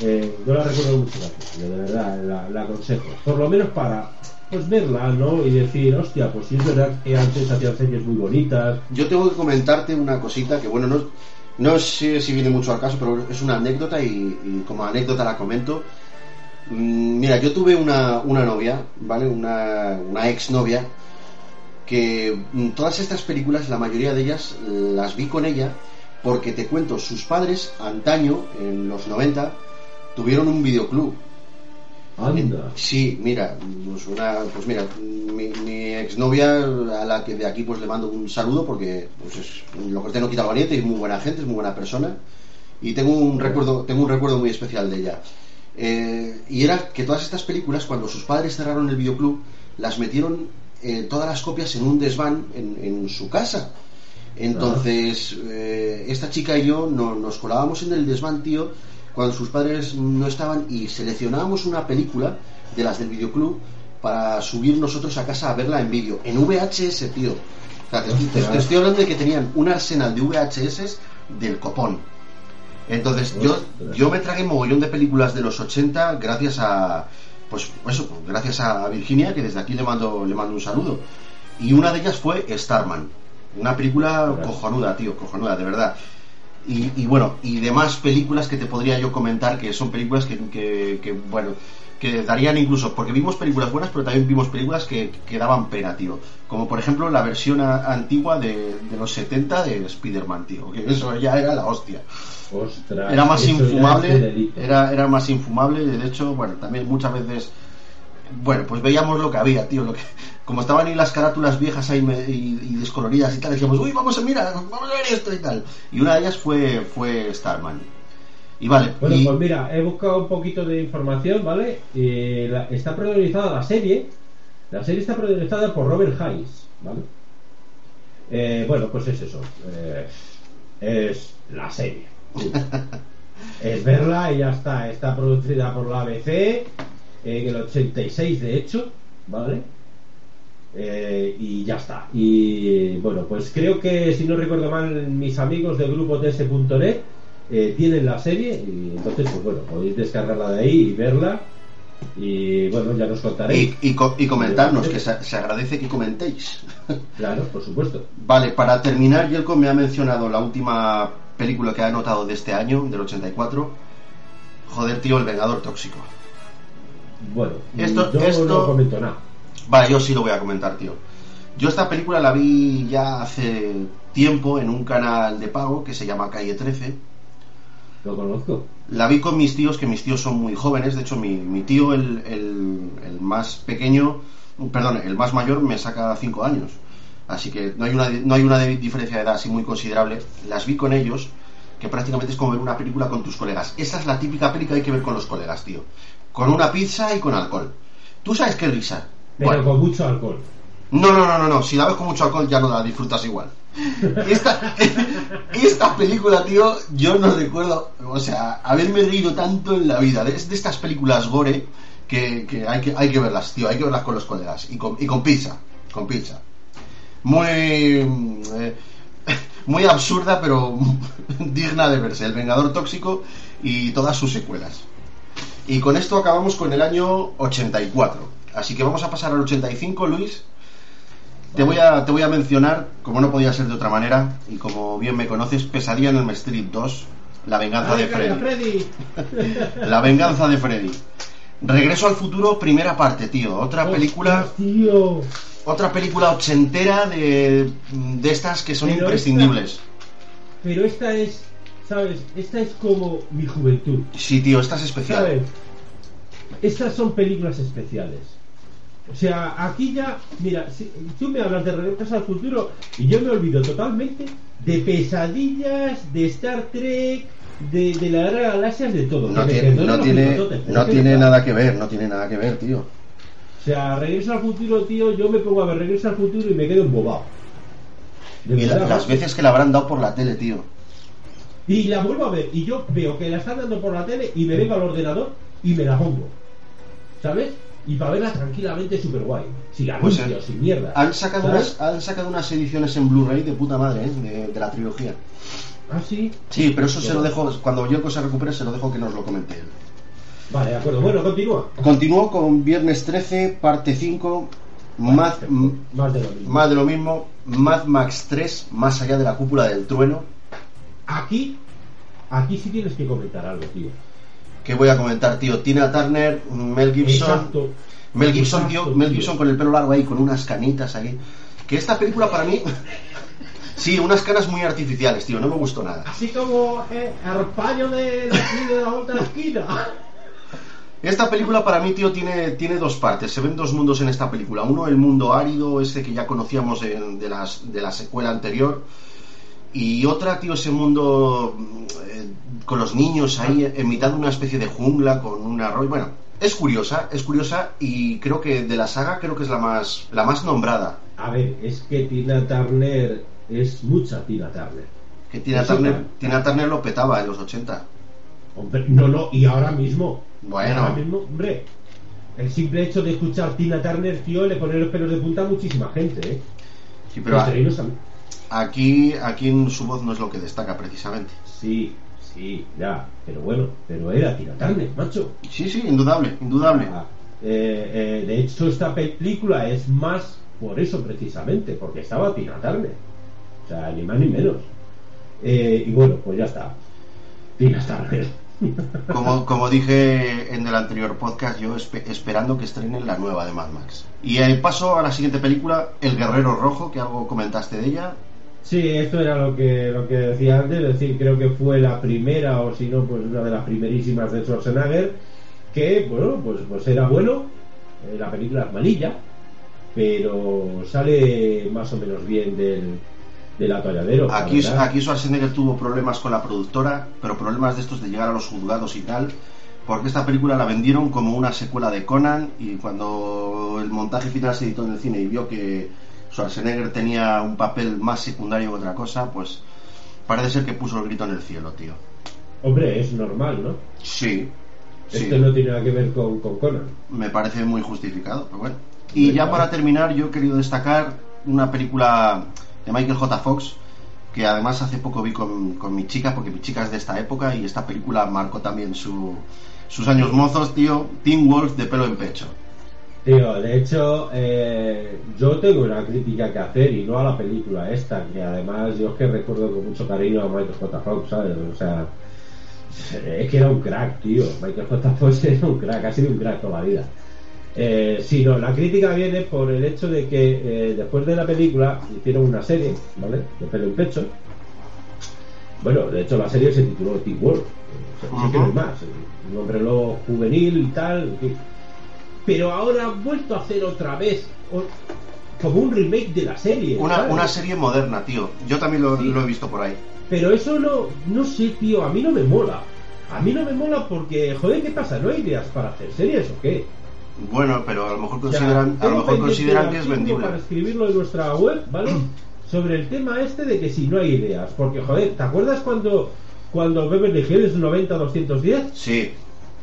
Eh, yo la recuerdo mucho, de verdad, la, la aconsejo. Por lo menos para pues verla, ¿no? Y decir, hostia, pues si es verdad que antes hacían series muy bonitas.
yo tengo que comentarte una cosita que, bueno, no, no sé si viene mucho al caso, pero es una anécdota y, como anécdota la comento. Mm, Mira, yo tuve una, una novia, ¿vale? Una, una ex novia que mm, todas estas películas, la mayoría de ellas, las vi con ella porque te cuento, sus padres antaño, en los 90, tuvieron un videoclub.
Anda.
Sí, mira, pues, una, pues mira, mi, mi exnovia, a la que de aquí pues le mando un saludo porque pues es lo que no quita valiente y es muy buena gente, es muy buena persona y tengo un recuerdo, tengo un recuerdo muy especial de ella. Eh, y era que todas estas películas, cuando sus padres cerraron el videoclub, las metieron eh, todas las copias en un desván en, en su casa. Entonces, eh, esta chica y yo no- nos colábamos en el desván, tío, cuando sus padres no estaban y seleccionábamos una película de las del videoclub para subir nosotros a casa a verla en vídeo, en VHS, tío. O sea, te, te- te estoy hablando de que tenían un arsenal de VHS del copón. Entonces, yo, yo me tragué mogollón de películas de los 80 gracias a, pues eso, pues, gracias a Virginia, que desde aquí le mando, le mando un saludo. Y una de ellas fue Starman. Una película cojonuda, tío, cojonuda, de verdad. Y, y bueno, y demás películas que te podría yo comentar, que son películas que, que, que, bueno, que darían incluso, porque vimos películas buenas, pero también vimos películas que, que daban pena, tío. Como por ejemplo la versión a- antigua de, de los 70 de Spider-Man, tío, que eso ya era la hostia.
Ostras.
Era más infumable, era, era más infumable, de hecho, bueno, también muchas veces, bueno, pues veíamos lo que había, tío, lo que, como estaban ahí las carátulas viejas ahí me- y, y descoloridas y tal, decíamos, uy, vamos a mirar, vamos a ver esto y tal. Y una de ellas fue, fue Starman. Y vale,
Bueno,
y-
pues mira, he buscado un poquito de información, ¿vale? Eh, la- está protagonizada la serie. La serie está protagonizada por Robert Hayes, ¿vale? Eh, bueno, pues es eso. eh, es la serie. es verla y ya está. Está producida por la ABC en el 86, de hecho, ¿vale? Eh, y ya está. Y bueno, pues creo que si no recuerdo mal, mis amigos del grupo TS.net eh, tienen la serie y entonces, pues bueno, podéis descargarla de ahí y verla. Y bueno, ya nos contaréis.
Y, y, co- y comentarnos, que se, se agradece que comentéis.
Claro, por supuesto.
Vale, para terminar, Yelko me ha mencionado la última película que ha anotado de este año, del 84. Joder, tío, El Vengador Tóxico.
Bueno,
Esto-
yo
esto-
no comento nada.
Vale, yo sí lo voy a comentar, tío. Yo esta película la vi ya hace tiempo en un canal de pago que se llama Calle 13.
Lo conozco.
La vi con mis tíos, que mis tíos son muy jóvenes. De hecho, mi, mi tío, el, el- el más pequeño, perdón, el más mayor, me saca 5 años. Así que no hay, una, no hay una diferencia de edad así muy considerable. Las vi con ellos, que prácticamente es como ver una película con tus colegas. Esa es la típica película que hay que ver con los colegas, tío. Con una pizza y con alcohol. ¿Tú sabes qué risa?
Pero
Bueno.
con mucho alcohol.
No, no, no, no, no. Si la ves con mucho alcohol ya no la disfrutas igual. Esta, esta película, tío, yo no recuerdo, o sea, haberme reído tanto en la vida. Es de estas películas gore que, que hay que hay que verlas, tío. Hay que verlas con los colegas y con, y con pizza, con pizza. Muy eh, muy absurda, pero digna de verse. El Vengador Tóxico y todas sus secuelas. Y con esto acabamos con el año 84. Así que vamos a pasar al 85, Luis. Te voy, a, te voy a mencionar, como no podía ser de otra manera, y como bien me conoces, Pesadilla en el Street 2, La venganza de
¡Ay, calla,
Freddy.
Freddy!
La venganza de Freddy. Regreso al futuro, primera parte, tío. Otra película,
¡Ostras, tío!
otra película ochentera de, de estas que son
Pero
imprescindibles.
Pero esta es, ¿sabes? Esta es como mi juventud.
Sí, tío, esta es especial.
¿Sabes? Estas son películas especiales. O sea, aquí ya, mira, si tú me hablas de Regreso al Futuro y yo me olvido totalmente de pesadillas, de Star Trek, de, de la Guerra de Galaxias, de todo.
No tiene, no tiene, no nada que ver, no tiene nada que ver, tío.
O sea, Regreso al Futuro, tío, yo me pongo a ver Regreso al Futuro y me quedo embobado. De
Y la- las veces que la habrán dado por la tele, tío.
Y la vuelvo a ver y yo veo que la están dando por la tele y me vengo al ordenador y me la pongo. ¿Sabes? Y para verla tranquilamente súper guay. Sin
Pues,
anuncios,
eh,
sin mierda.
Han sacado,
¿Sabes?
unas, han sacado unas ediciones en Blu-ray de puta madre, ¿eh? de, de la trilogía.
Ah, sí.
Sí, pero eso se lo dejo, cuando Yoko se recupere, se lo dejo que nos lo comente él.
Vale, de acuerdo. Bueno, continúa.
Continúo con Viernes 13, parte 5, Mad, m-
Más de lo mismo.
más de lo mismo, Mad Max 3, más allá de la cúpula del trueno.
Aquí, aquí sí tienes que comentar algo, tío.
¿Qué voy a comentar, tío? Tina Turner, Mel Gibson.
Exacto.
Mel Gibson, tío, Mel
tío.
Gibson con el pelo largo ahí, con unas canitas ahí. Que esta película para mí. sí, unas caras muy artificiales, tío, no me gustó nada.
Así como eh, el paño de, de aquí de la otra esquina.
Esta película para mí, tío, tiene, tiene dos partes. Se ven dos mundos en esta película. Uno, el mundo árido, ese que ya conocíamos de, de las, de la secuela anterior. Y otra, tío, ese mundo eh, con los niños ahí en mitad de una especie de jungla con un arroyo. Bueno, es curiosa, es curiosa y creo que de la saga creo que es la más, la más nombrada.
A ver, es que Tina Turner es mucha Tina Turner.
Que Tina Turner, Tina Turner lo petaba en los 80.
Hombre, no, no, y ahora mismo.
Bueno.
Ahora mismo, hombre. El simple hecho de escuchar Tina Turner, tío, le pone los pelos de punta a muchísima gente, ¿eh?
Sí, pero
ellos a.
aquí, aquí en su voz no es lo que destaca precisamente.
Sí, sí, ya. Pero bueno, pero era Turner, macho.
Sí, sí, indudable, indudable.
Ah, eh, eh, de hecho, esta película es más por eso precisamente, porque estaba Turner. O sea, ni más ni menos. Eh, y bueno, pues ya está. Tina Turner.
Como, como dije en el anterior podcast, yo espe- esperando que estrenen la nueva de Mad Max. Y eh, paso a la siguiente película, El Guerrero Rojo, que algo comentaste de ella.
Sí, esto era lo que, lo que decía antes, es decir, creo que fue la primera, o si no, pues una de las primerísimas de Schwarzenegger, que, bueno, pues, pues era bueno, eh, la película es malilla, pero sale más o menos bien del, del atolladero. la
Aquí, aquí Schwarzenegger tuvo problemas con la productora, pero problemas de estos de llegar a los juzgados y tal, porque esta película la vendieron como una secuela de Conan y cuando el montaje final se editó en el cine y vio que Schwarzenegger tenía un papel más secundario que otra cosa, pues parece ser que puso el grito en el cielo, tío.
Hombre, es normal, ¿no?
Sí, sí.
Esto no tiene nada que ver con, con Conan.
me parece muy justificado, pero bueno. Y ya para terminar, yo he querido destacar una película de Michael J. Fox que además hace poco vi con, con mi chica, porque mi chica es de esta época y esta película marcó también su, sus años mozos, tío. Teen Wolf de pelo en pecho.
Tío, de hecho, eh, yo tengo una crítica que hacer y no a la película esta, que además yo es que recuerdo con mucho cariño a Michael J. Fox, ¿sabes? O sea, es que era un crack, tío. Michael J. Fox era un crack, ha sido un crack toda la vida. Eh, sí, no, la crítica viene por el hecho de que eh, después de la película hicieron una serie, ¿vale? De pelo en pecho. Bueno, de hecho la serie se tituló Wolf. O sea, sí que no hay más. Un hombre lobo juvenil y tal. en fin. Pero ahora han vuelto a hacer otra vez o- como un remake de la serie.
Una, una serie moderna, tío. Yo también lo,
Sí.
lo he visto por ahí.
Pero eso no, no sé, tío, a mí no me mola. A mí no me mola porque, joder, ¿qué pasa? ¿No hay ideas para hacer series o qué?
Bueno, pero a lo mejor
O sea,
consideran, a lo mejor consideran que es vendible.
Para escribirlo en nuestra web, ¿vale? Sobre el tema este de que si no hay ideas. Porque, joder, ¿te acuerdas cuando, cuando Beverly Hills 90-210?
Sí,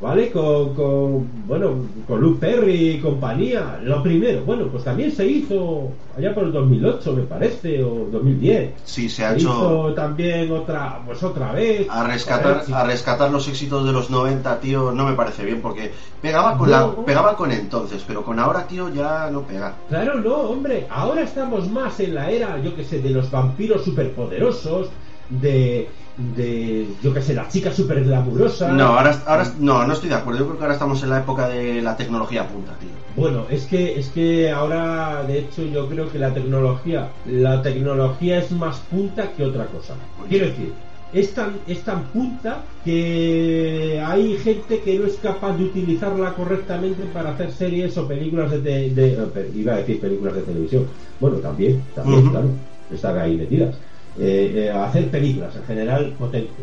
¿Vale? Con, con, bueno, con Luke Perry y compañía. Lo primero, bueno, pues también se hizo allá por el 2008, me parece, o 2010.
sí, se ha
Se
hecho
hizo también otra, pues otra vez.
a rescatar,
sí.
a rescatar los éxitos de los 90, tío, no me parece bien porque pegaba con
No.
la, pegaba con entonces, pero con ahora, tío, ya no pega.
Claro, no, hombre. Ahora estamos más en la era, yo que sé, de los vampiros superpoderosos, de, de yo que sé, las chicas super glamurosas.
No, ahora, ahora no, no estoy de acuerdo. Yo creo que ahora estamos en la época de la tecnología punta, tío.
Bueno, es que, es que ahora, de hecho, yo creo que la tecnología, la tecnología es más punta que otra cosa. Quiero decir, es tan, es tan punta que hay gente que no es capaz de utilizarla correctamente para hacer series o películas de, de- iba a decir películas de televisión. Bueno, también, también, claro, están ahí metidas. Eh, eh, hacer películas en general potentes.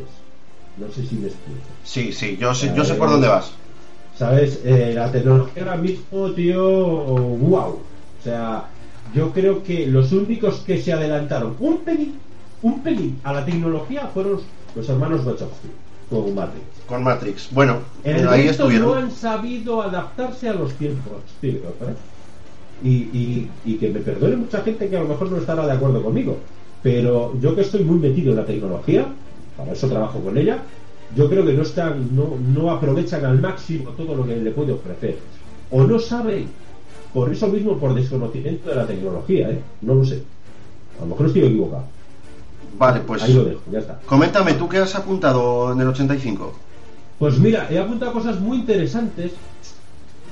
No sé si me explico.
Sí, sí, yo sé, yo sé por dónde vas.
¿Sabes? Eh, la tecnología ahora mismo, tío, wow. O sea, yo creo que los únicos que se adelantaron un pelín, un pelín a la tecnología fueron los hermanos Wachowski con Matrix.
Con Matrix. Bueno,
El
pero ahí estuvieron.
no han sabido adaptarse a los tiempos, ¿eh? Y, y, y que me perdone mucha gente que a lo mejor no estará de acuerdo conmigo, pero yo que estoy muy metido en la tecnología, para eso trabajo con ella, yo creo que no están, no, no aprovechan al máximo todo lo que le puede ofrecer. O no saben, por eso mismo, por desconocimiento de la tecnología, ¿eh? No lo sé. A lo mejor estoy equivocado.
Vale, pues
Ahí lo dejo, ya está.
coméntame, ¿tú qué has apuntado en el 85?
Pues mira, he apuntado cosas muy interesantes.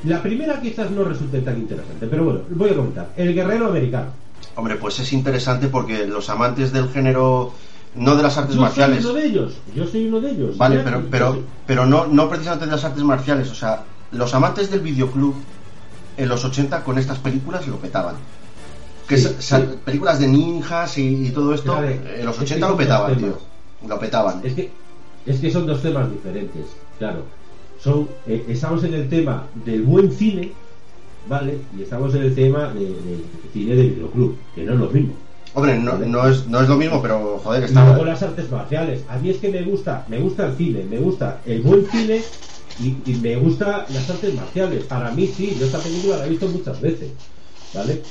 La primera quizás no resulte tan interesante, pero bueno, voy a comentar. El guerrero americano.
Hombre, pues es interesante porque los amantes del género, no de las artes
Yo
marciales.
soy uno de ellos. Yo soy uno de ellos.
Vale, pero, pero, pero no, no precisamente de las artes marciales. O sea, los amantes del videoclub en los 80 con estas películas lo petaban. Que
Sí, sí.
películas de ninjas y, y todo esto, en los
es que
80 lo petaban, tío. Lo petaban.
Es que, es que son dos temas diferentes, claro. Son, eh, estamos en el tema del buen cine, ¿vale? Y estamos en el tema de, de cine de videoclub, que no es lo mismo.
Hombre, no, no, es, no es lo mismo, pero joder, está.
luego las artes marciales. A mí es que me gusta, me gusta el cine, me gusta el buen cine y, y me gusta las artes marciales. Para mí sí, yo esta película la he visto muchas veces, ¿vale?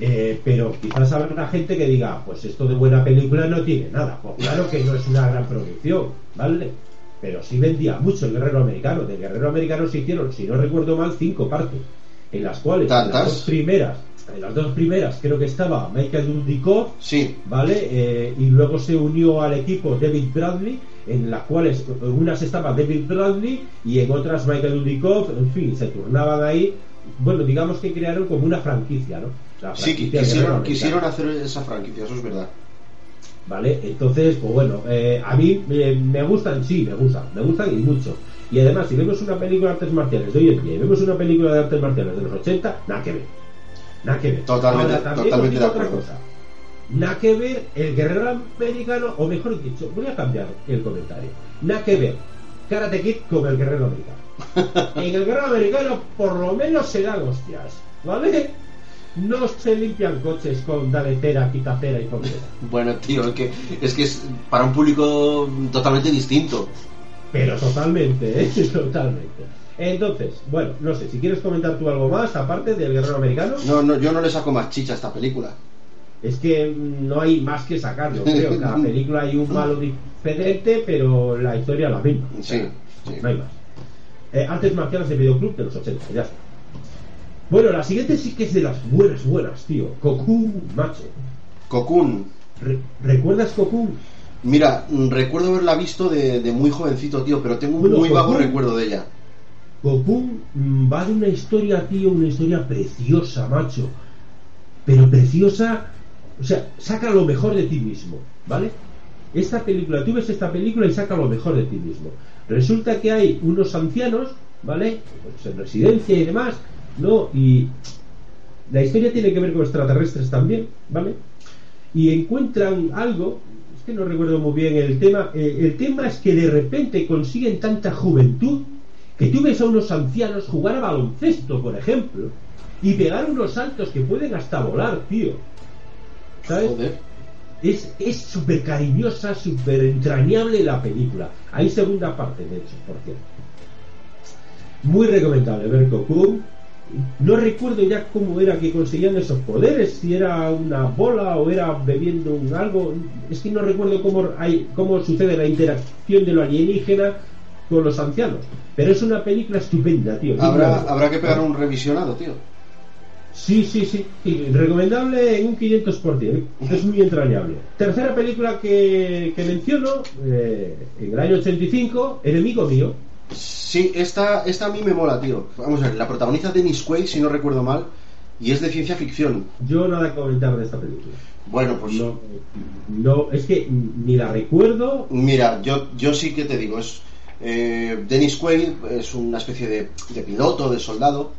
Eh, pero quizás habrá gente que diga, pues esto de buena película no tiene nada. Pues claro que no es una gran producción, ¿vale? Pero sí vendía mucho el guerrero americano. Del guerrero americano se hicieron, si no recuerdo mal, cinco partes, en las cuales en las dos primeras, en las dos primeras creo que estaba Michael Dudikoff
Sí,
¿vale? Eh, y luego se unió al equipo David Bradley, en las cuales en unas estaba David Bradley y en otras Michael Dudikoff, en fin, se turnaban ahí. Bueno, digamos que crearon como una franquicia, ¿no? La
sí,
franquicia
qui-
Guerrero
quisieron, quisieron hacer esa franquicia, eso es verdad.
¿Vale? Entonces, pues bueno, eh, a mí eh, me gustan, sí, me gustan, me gustan y mucho. Y además, si vemos una película de artes marciales de hoy en día y vemos una película de artes marciales de los 80, nada que ver. Nada que ver.
Totalmente-
Ahora,
totalmente de
otra
acuerdo.
cosa. Nada que ver el guerrero americano, o mejor dicho, voy a cambiar el comentario. Nada que ver Karate Kid con el guerrero americano. En el guerrero americano, por lo menos se dan hostias, ¿vale? No se limpian coches con dale cera, quita cera y cera.
Bueno, tío, es que, es que es para un público totalmente distinto.
Pero totalmente, ¿eh? Totalmente. Entonces, bueno, no sé, si quieres comentar tú algo más, aparte del guerrero americano.
No, no, yo no le saco más chicha a esta película.
es que no hay más que sacarlo, creo. Cada película hay un malo diferente, pero la historia es la misma.
Sí, sí.
No hay más. Eh, artes marciales de videoclub de los 80, ya está. Bueno, la siguiente sí que es de las buenas, buenas, tío. Cocoon, macho.
Cocoon.
Re- ¿Recuerdas Cocoon?
Mira, mm, recuerdo haberla visto de, de muy jovencito, tío, pero tengo un
Bueno,
muy vago recuerdo de ella.
Cocoon mm, va de una historia, tío, una historia preciosa, macho. Pero preciosa, o sea, saca lo mejor de ti mismo, ¿vale? Esta película, tú ves esta película y saca lo mejor de ti mismo. Resulta que hay unos ancianos, ¿vale? Pues en residencia y demás, ¿no? Y la historia tiene que ver con extraterrestres también, ¿vale? Y encuentran algo, es que no recuerdo muy bien el tema, eh, el tema es que de repente consiguen tanta juventud que tú ves a unos ancianos jugar a baloncesto, por ejemplo, y pegar unos saltos que pueden hasta volar, tío. ¿Sabes?
Joder.
Es es súper cariñosa, súper entrañable la película. Hay segunda parte, de hecho, por cierto. Muy recomendable ver Cocoon. No recuerdo ya cómo era que conseguían esos poderes, si era una bola o era bebiendo un algo. Es que no recuerdo cómo, hay, cómo sucede la interacción de lo alienígena con los ancianos. Pero es una película estupenda, tío.
Habrá, que pegar un revisionado, tío.
Sí, sí, sí. sí, Recomendable en un 500%. Es muy entrañable. Tercera película que, que menciono, eh, en el año 85, Enemigo Mío.
Sí, esta, esta a mí me mola, tío. Vamos a ver, la protagoniza Dennis Quaid, si no recuerdo mal, y es de ciencia ficción.
Yo nada que comentar de esta película.
Bueno, pues
No, no, es que ni la recuerdo.
Mira, yo, yo sí que te digo, es eh, Dennis Quaid es una especie de, de piloto, de soldado,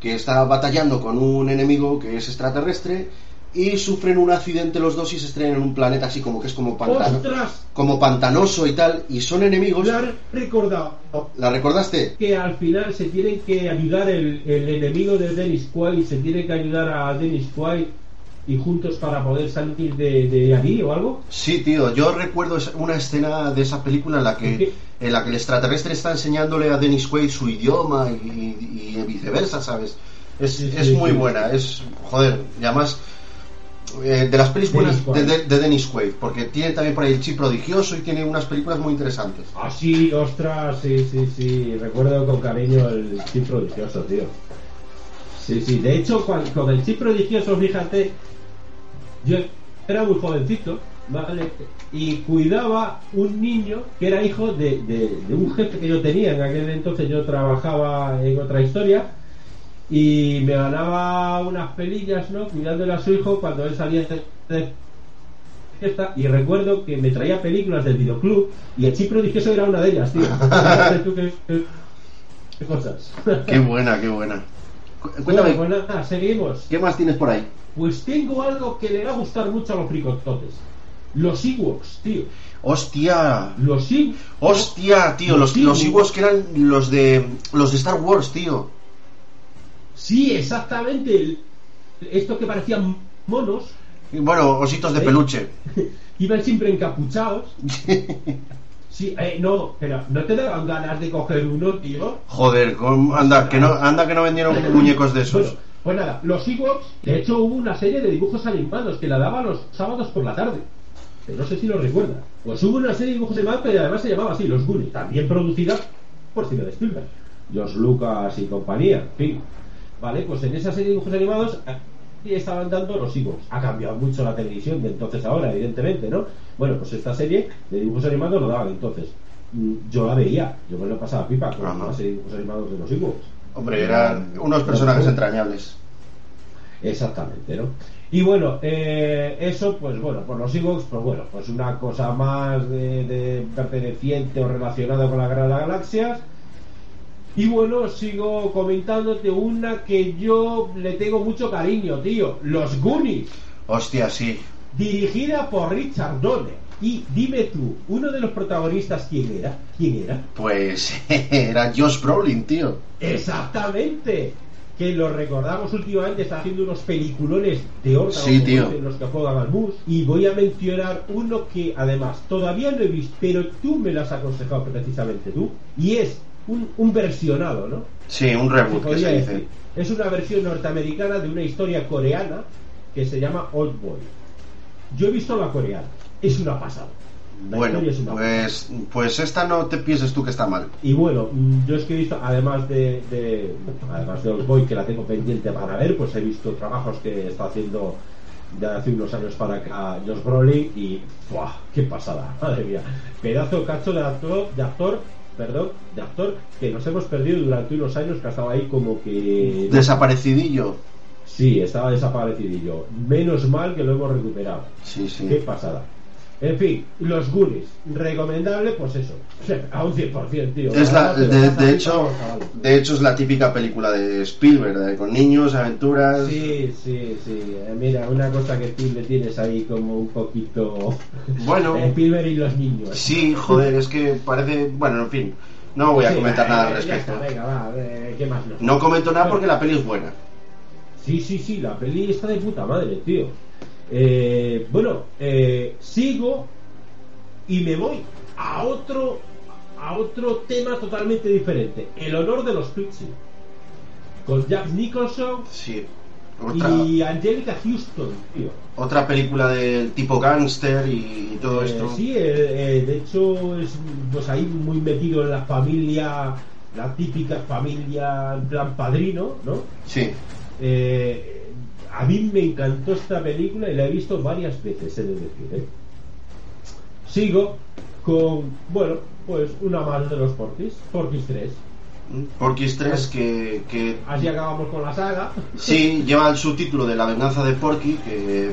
que está batallando con un enemigo que es extraterrestre y sufren un accidente los dos y se estrellan en un planeta así como que es como pantano,
¡Ostras!
como pantanoso y tal, y son enemigos.
La he recordado.
¿La recordaste?
Que al final se tiene que ayudar el, el enemigo de Dennis Quaid, se tiene que ayudar a Dennis Quaid y juntos para poder salir de, de allí o algo.
Sí, tío, yo recuerdo una escena de esa película en la que, en la que el extraterrestre está enseñándole a Dennis Quaid su idioma y, y viceversa, ¿sabes? Es,
Sí, sí,
es muy
sí.
buena, es, joder, y además eh, de las
Dennis
buenas de, de- de Dennis Quaid, porque tiene también por ahí el chip prodigioso y tiene unas películas muy interesantes.
Ah, sí, ostras, sí, sí, sí. Recuerdo con cariño el chip prodigioso, tío. Sí, sí. De hecho, con, el chip prodigioso, fíjate, yo era muy jovencito, ¿vale? Y cuidaba un niño que era hijo de, de- de un jefe que yo tenía. En aquel entonces yo trabajaba en otra historia y me ganaba unas pelillas, ¿no? Cuidándole a su hijo cuando él salía de- fiesta y recuerdo que me traía películas del videoclub y el chip prodigioso era una de ellas, tío. Qué, qué- qué cosas.
Qué buena, qué buena. Cu- Cuéntame,
Bueno, pues nada, seguimos.
¿qué más tienes por ahí?
Pues tengo algo que le va a gustar mucho a los fricototes. Los Ewoks, tío.
Hostia,
Los Ewoks.
hostia, tío, los, los Ewoks que eran los de los de Star Wars, tío.
Sí, exactamente. Estos que parecían monos,
Bueno, ositos de
¿Eh?
peluche.
iban siempre encapuchados. Sí, eh, no, pero no te daban ganas de coger uno, tío.
Joder, con- anda, que no, anda que no vendieron muñecos de esos.
Bueno, pues nada, los Ewoks, de hecho hubo una serie de dibujos animados que la daba los sábados por la tarde. Que no sé si lo recuerda. Pues hubo una serie de dibujos animados que además se llamaba así, Los Goonies, también producida por Steven Spielberg. Los Lucas y compañía, en fin. Vale, pues en esa serie de dibujos animados estaban dando los Ewoks. Ha cambiado mucho la televisión de entonces a ahora, evidentemente, ¿no? Bueno, pues esta serie de dibujos animados lo daban entonces. Mm, Yo la veía, yo me lo pasaba pipa con
Ajá.
la serie de dibujos animados de los Ewoks.
Hombre, eran unos personajes entrañables.
Exactamente, ¿no? Y bueno, eh, eso, pues bueno, por los Ewoks, pues bueno, pues una cosa más de, de perteneciente o relacionada con la Guerra de las Galaxias. Y bueno, sigo comentándote una que yo le tengo mucho cariño, tío. Los Goonies,
Hostia, sí.
dirigida por Richard Donner. Y dime tú, uno de los protagonistas, ¿quién era? ¿Quién era?
Pues era Josh Brolin, tío.
Exactamente. Que lo recordamos últimamente, está haciendo unos peliculones de órgano
Sí, tío.
en los que juegan al mus. Y voy a mencionar uno que además todavía no he visto, pero tú me lo has aconsejado precisamente tú. Y es un, un versionado, ¿no?
Sí, un reboot que se dice.
Es una versión norteamericana de una historia coreana que se llama Old Boy. Yo he visto la coreana, es una pasada. La
Bueno,
es una
pues, pues esta no te pienses tú que está mal.
y bueno, mm, yo es que he visto, además de, de además de Old Boy, que la tengo pendiente para ver, pues he visto trabajos que está haciendo de hace unos años para acá Josh Brolin y ¡buah! ¡Qué pasada! Madre mía. Pedazo cacho de actor, de actor, perdón, de actor que nos hemos perdido durante unos años que ha estado ahí como que...
Desaparecidillo.
Sí, estaba desaparecidillo. Menos mal que lo hemos recuperado.
Sí, sí.
Qué pasada. En fin, los Goonies, recomendable, pues eso, a un 100%, tío.
Es la, de, hecho, de hecho es la típica película de Spielberg, con niños, aventuras.
Sí, sí, sí. Eh, Mira, una cosa que tú le tienes ahí como un poquito.
Bueno.
Eh, Spielberg y los niños.
Sí, joder, es que parece, bueno, en fin, no voy a
Sí,
comentar nada al respecto.
está, venga, va, ¿qué más nos-
No comento nada porque la peli es buena.
Sí, sí, sí, la peli está de puta madre, tío. Eh, bueno, eh, sigo y me voy a otro a otro tema totalmente diferente. El honor de los Pixie. Con Jack Nicholson
Sí. Otra,
y Angelica Houston, tío.
otra película del tipo gángster y, y todo
Eh,
esto.
Sí, de hecho es pues ahí muy metido en la familia, la típica familia en plan padrino, ¿no?
Sí.
Eh, a mí me encantó esta película y la he visto varias veces, he de decir. ¿eh? Sigo con, bueno, pues una más de los Porquis, Porquis 3.
Porky's 3 que, que
Así acabamos con la saga.
sí lleva el subtítulo de La venganza de Porky, que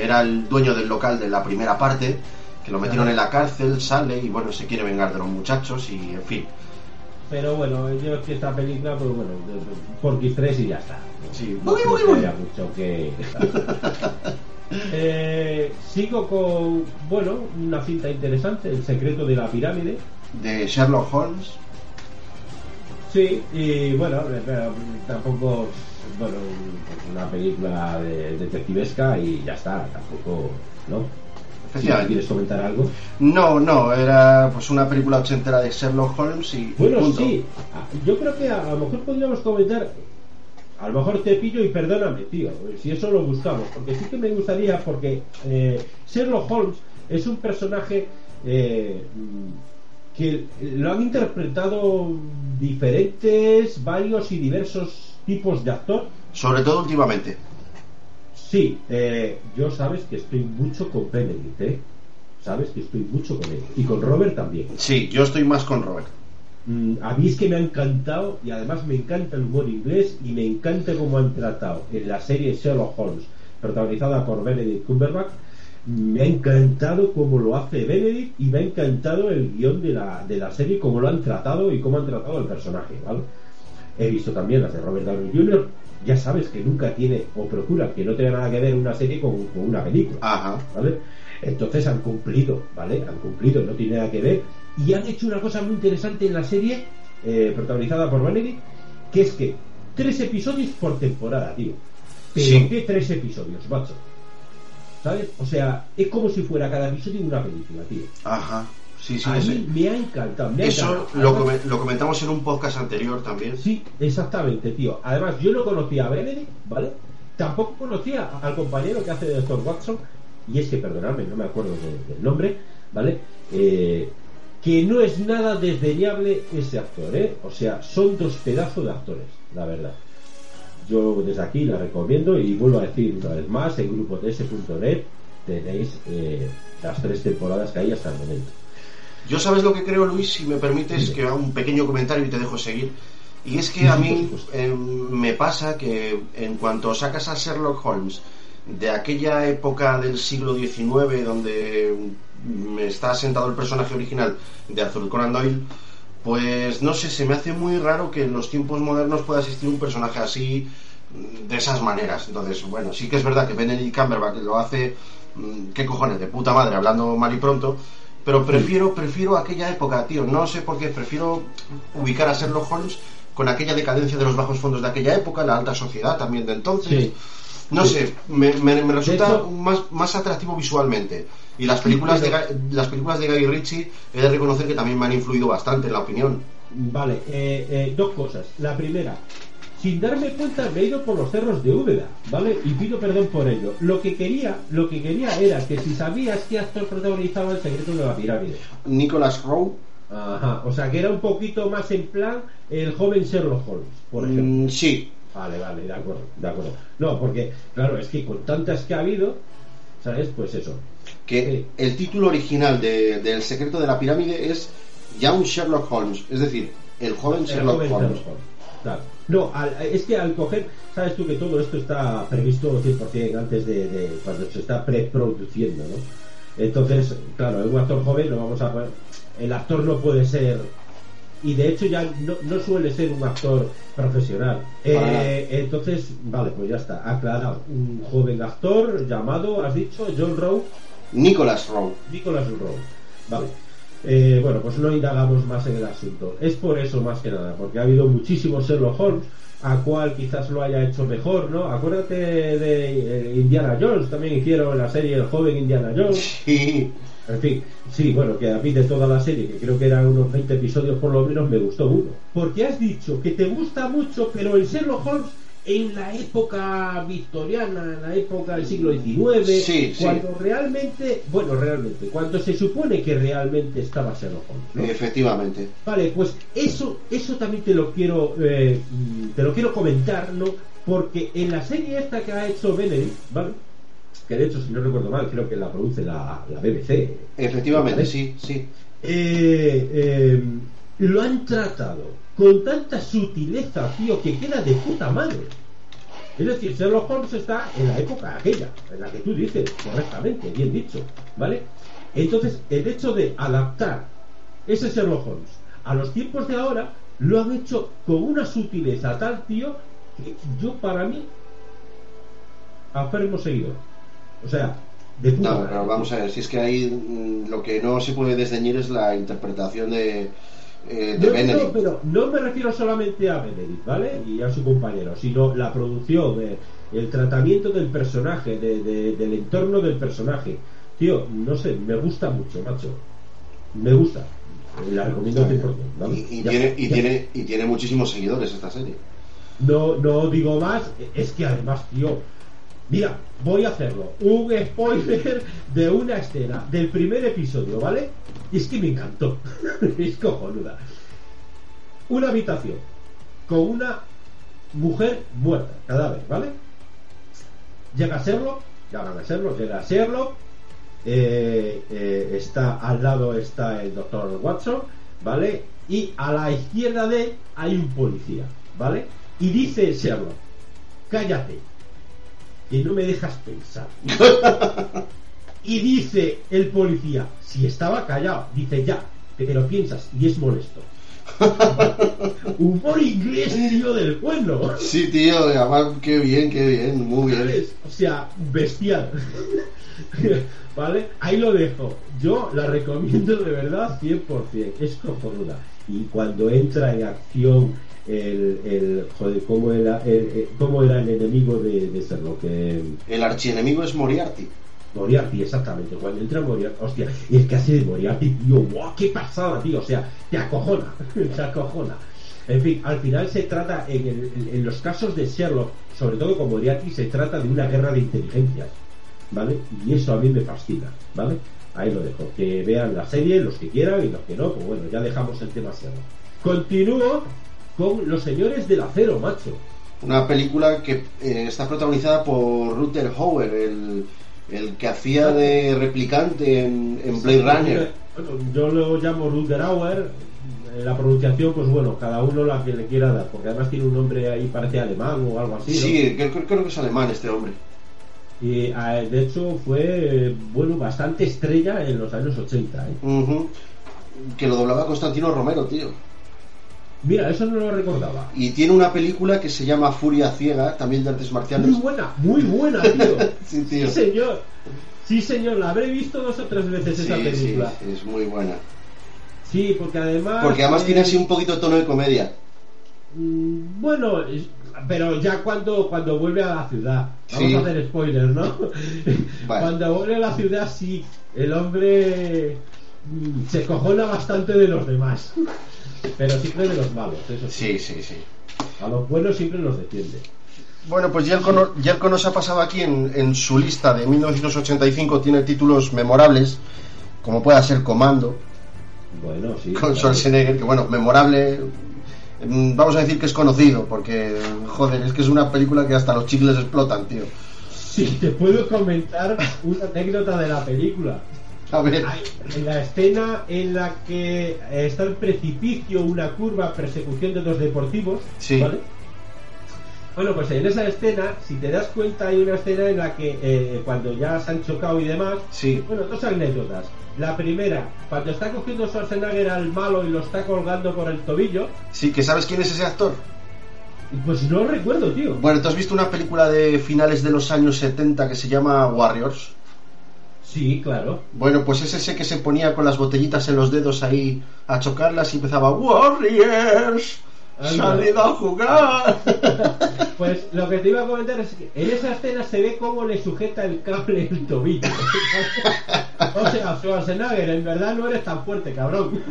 era el dueño del local de la primera parte, que lo metieron en la cárcel, sale y bueno, se quiere vengar de los muchachos y en fin.
Pero bueno, yo es que esta película, pues bueno, Porquis 3 y ya está.
Sí. Uy.
que haya mucho que. Eh, sigo con, bueno, una cinta interesante, El secreto de la pirámide.
De Sherlock Holmes.
Sí, y bueno, eh, pero tampoco, bueno, una película de detectivesca y ya está, tampoco, ¿no? ¿Quieres comentar algo?
No, no, era pues una película ochentera de Sherlock Holmes y
Bueno,
punto.
sí, a- yo creo que a, a lo mejor podríamos comentar, a lo mejor te pillo y perdóname, tío, si eso lo buscamos, porque sí que me gustaría, porque eh, Sherlock Holmes es un personaje eh, que lo han interpretado diferentes, varios y diversos tipos de actor.
Sobre todo últimamente.
Sí, eh, yo sabes que estoy mucho con Benedict, ¿eh? Sabes que estoy mucho con él. Y con Robert también.
Sí, yo estoy más con Robert.
Mm, a mí es que me ha encantado y además me encanta el humor inglés y me encanta cómo han tratado en la serie Sherlock Holmes, protagonizada por Benedict Cumberbatch. Me ha encantado cómo lo hace Benedict y me ha encantado el guion de la, de la serie, cómo lo han tratado y cómo han tratado el personaje, ¿vale? He visto también las de Robert Downey Jr. Ya sabes que nunca tiene o procura que no tenga nada que ver una serie con, con una película.
Ajá.
¿vale? Entonces han cumplido, ¿vale? Han cumplido, no tiene nada que ver. Y han hecho una cosa muy interesante en la serie, eh, protagonizada por Benedict, que es que tres episodios por temporada, tío. Pero
Sí.
¿qué tres episodios, macho? ¿Sabes? O sea, es como si fuera cada episodio una película, tío.
Ajá. Sí, sí,
A mí me ha encantado. me ha
Eso
encantado.
lo,
Además-
lo comentamos en un podcast anterior también.
Sí, exactamente, tío. Además, yo no conocía a Benedict, ¿vale? Tampoco conocía al compañero que hace de Dr. Watson, y es que, perdonadme, no me acuerdo de- del nombre, ¿vale? Eh, que no es nada desdeñable ese actor, ¿eh? O sea, son dos pedazos de actores, la verdad. Yo desde aquí la recomiendo y vuelvo a decir una vez más, en grupots.net tenéis eh, las tres temporadas que hay hasta el momento.
Yo sabes lo que creo, Luis, si me permites que haga un pequeño comentario y te dejo seguir. Y es que a mí eh, me pasa que en cuanto sacas a Sherlock Holmes de aquella época del siglo XIX donde me está sentado el personaje original de Arthur Conan Doyle, pues no sé, se me hace muy raro que en los tiempos modernos pueda existir un personaje así mm, de esas maneras. Entonces, bueno, sí que es verdad que Benedict Cumberbatch lo hace, mm, qué cojones, de puta madre, hablando mal y pronto, pero prefiero, prefiero aquella época, tío, no sé por qué, prefiero ubicar a Sherlock Holmes con aquella decadencia de los bajos fondos de aquella época, la alta sociedad también de entonces.
Sí.
No
Sí.
sé, me, me- me resulta
hecho-
más, más atractivo visualmente. Y las películas, de, las películas de Guy Ritchie he de reconocer que también me han influido bastante en la opinión.
Vale, eh, eh, dos cosas. La primera, sin darme cuenta me he ido por los cerros de Úbeda, ¿vale? Y pido perdón por ello. Lo que quería, lo que quería era que si sabías qué actor protagonizaba el secreto de la pirámide.
Nicholas Rowe.
Ajá, o sea que era un poquito más en plan el joven Sherlock Holmes, por ejemplo.
Mm, sí.
Vale, vale, de acuerdo, de acuerdo. No, porque, claro, es que con tantas que ha habido, ¿sabes? Pues eso.
Que
Sí.
el título original de, del secreto de la pirámide es Young Sherlock Holmes, es decir, el joven
El
Sherlock
joven
Holmes.
Sherlock Holmes. No, al- es que al coger, sabes tú que todo esto está previsto 100% antes de, de cuando se está preproduciendo, ¿no? Entonces, claro, un actor joven lo vamos a poner- el actor no puede ser y de hecho ya no, no suele ser un actor profesional. Eh, entonces, vale, pues ya está, aclarado. Un joven actor llamado, has dicho, John Rowe,
Nicholas Rowe.
Nicholas Rowe. Vale. Eh, bueno, pues no indagamos más en el asunto. Es por eso más que nada, porque ha habido muchísimos Sherlock Holmes, a cual quizás lo haya hecho mejor, ¿no? Acuérdate de eh, Indiana Jones, también hicieron la serie El joven Indiana Jones.
Sí.
En fin, sí, bueno, que a mí de toda la serie, que creo que eran unos 20 episodios por lo menos, me gustó uno. Porque has dicho que te gusta mucho, pero el Sherlock Holmes en la época victoriana, en la época del siglo XIX,
Sí, sí.
cuando realmente, bueno, realmente, cuando se supone que realmente estaba Sherlock Holmes. ¿no?
Efectivamente.
Vale, pues eso, eso también te lo quiero, eh, te lo quiero comentar, ¿no? Porque en la serie esta que ha hecho Benedict, ¿vale? Que de hecho, si no recuerdo mal, creo que la produce la, la BBC.
Efectivamente,
¿Vale?
sí, sí.
Eh, eh, lo han tratado con tanta sutileza, tío, que queda de puta madre. Es decir, Sherlock Holmes está en la época aquella, en la que tú dices, correctamente, bien dicho, ¿vale? Entonces, el hecho de adaptar ese Sherlock Holmes a los tiempos de ahora, lo han hecho con una sutileza tal, tío, que yo para mí, afirmo seguidor. O sea, de puta
No,
madre.
pero vamos a ver, si es que ahí mm, lo que no se puede desdeñir es la interpretación de, eh, de
No, no,
Benedict.
pero no me refiero solamente a Benedict, ¿vale? Y a su compañero, sino la producción, eh, el tratamiento del personaje, de- de- del entorno del personaje. Tío, no sé, me gusta mucho, macho. Me gusta. La recomiendo al 100%, ¿vale?
Y, y
Ya
tiene, y,
ya
tiene, y tiene muchísimos seguidores esta serie.
no, no digo más, es que además, tío, mira, voy a hacerlo. Un spoiler de una escena del primer episodio, ¿vale? Y es que me encantó. es cojonuda. Una habitación con una mujer muerta, cadáver, ¿vale? Llega Sherlock, llaman a Sherlock, llega Sherlock, eh, eh, está al lado está el doctor Watson, ¿vale? Y a la izquierda de él hay un policía, ¿vale? Y dice Sherlock, cállate, que no me dejas pensar. y dice el policía, si estaba callado, dice ya, que te lo piensas y es molesto. Humor inglés, tío, del pueblo.
Sí, tío, además, qué bien, qué bien, muy bien.
¿Sabes? O sea, bestial. ¿Vale? Ahí lo dejo. Yo la recomiendo de verdad 100%. Es cojonuda. Y cuando entra en acción el, el joder, ¿cómo era el, cómo era el enemigo de, de Sherlock? Eh,
El archienemigo es Moriarty.
Moriarty, exactamente. Cuando entra Moriarty, hostia, y el que hace de Moriarty, tío, ¡guau! ¡Qué pasada, tío! O sea, te acojona, te acojona. En fin, al final se trata, en, el- en los casos de Sherlock, sobre todo con Moriarty, se trata de una guerra de inteligencias, ¿vale? Y eso a mí me fascina, ¿vale? Ahí lo dejo. Que vean la serie, los que quieran y los que no, pues bueno, ya dejamos el tema Sherlock. Continúo con Los Señores del Acero, macho.
Una película que eh, está protagonizada por Rutger Hauer, el, el que hacía de replicante en, en Blade Runner.
Bueno, yo lo llamo Rutger Hauer. eh, La pronunciación, pues bueno, cada uno la que le quiera dar, porque además tiene un nombre ahí, parece alemán o algo así. ¿no?
Sí, creo, creo- que es alemán este hombre.
Y eh, de hecho fue, bueno, bastante estrella en los años 80. ¿eh?
Que lo doblaba Constantino Romero, tío.
Mira, eso no lo recordaba.
Y tiene una película que se llama Furia Ciega, también de artes marciales.
Muy buena, muy buena, tío.
Sí, tío.
Sí, señor. Sí, señor, la habré visto dos o tres veces esa
Sí,
película.
sí, es muy buena.
Sí, porque además.
Porque además
eh,
tiene así un poquito tono de comedia.
Mm, Bueno, pero ya cuando, cuando vuelve a la ciudad, vamos
Sí.
a hacer spoilers, ¿no? Cuando vuelve a la ciudad, sí, el hombre mm, se cojona bastante de los demás. Pero siempre de los malos, eso sí.
Sí, sí, sí.
A los buenos siempre los defiende.
Bueno, pues Yelko, Yelko nos ha pasado aquí en, en su lista de 1985, tiene títulos memorables, como pueda ser Comando,
Bueno, sí.
con
claro.
Schwarzenegger, que bueno, memorable, mm, vamos a decir que es conocido, porque, joder, es que es una película que hasta los chicles explotan, tío.
Sí, te puedo comentar una anécdota de la película.
A ver,
En la escena en la que está el precipicio, una curva, persecución de dos deportivos,
Sí.
¿vale? Bueno, pues en esa escena, si te das cuenta, hay una escena en la que eh, cuando ya se han chocado y demás,
sí,
bueno, dos anécdotas. La primera, cuando está cogiendo Schwarzenegger al malo y lo está colgando por el tobillo,
sí, que sabes quién es ese actor.
pues no recuerdo, tío.
Bueno, ¿tú has visto una película de finales de los años 70 que se llama Warriors?
Sí, claro.
Bueno, pues es ese que se ponía con las botellitas en los dedos ahí a chocarlas y empezaba Warriors, salid a jugar.
Pues lo que te iba a comentar es que en esa escena se ve cómo le sujeta el cable el tobillo. o sea, Schwarzenegger, en verdad no eres tan fuerte, cabrón.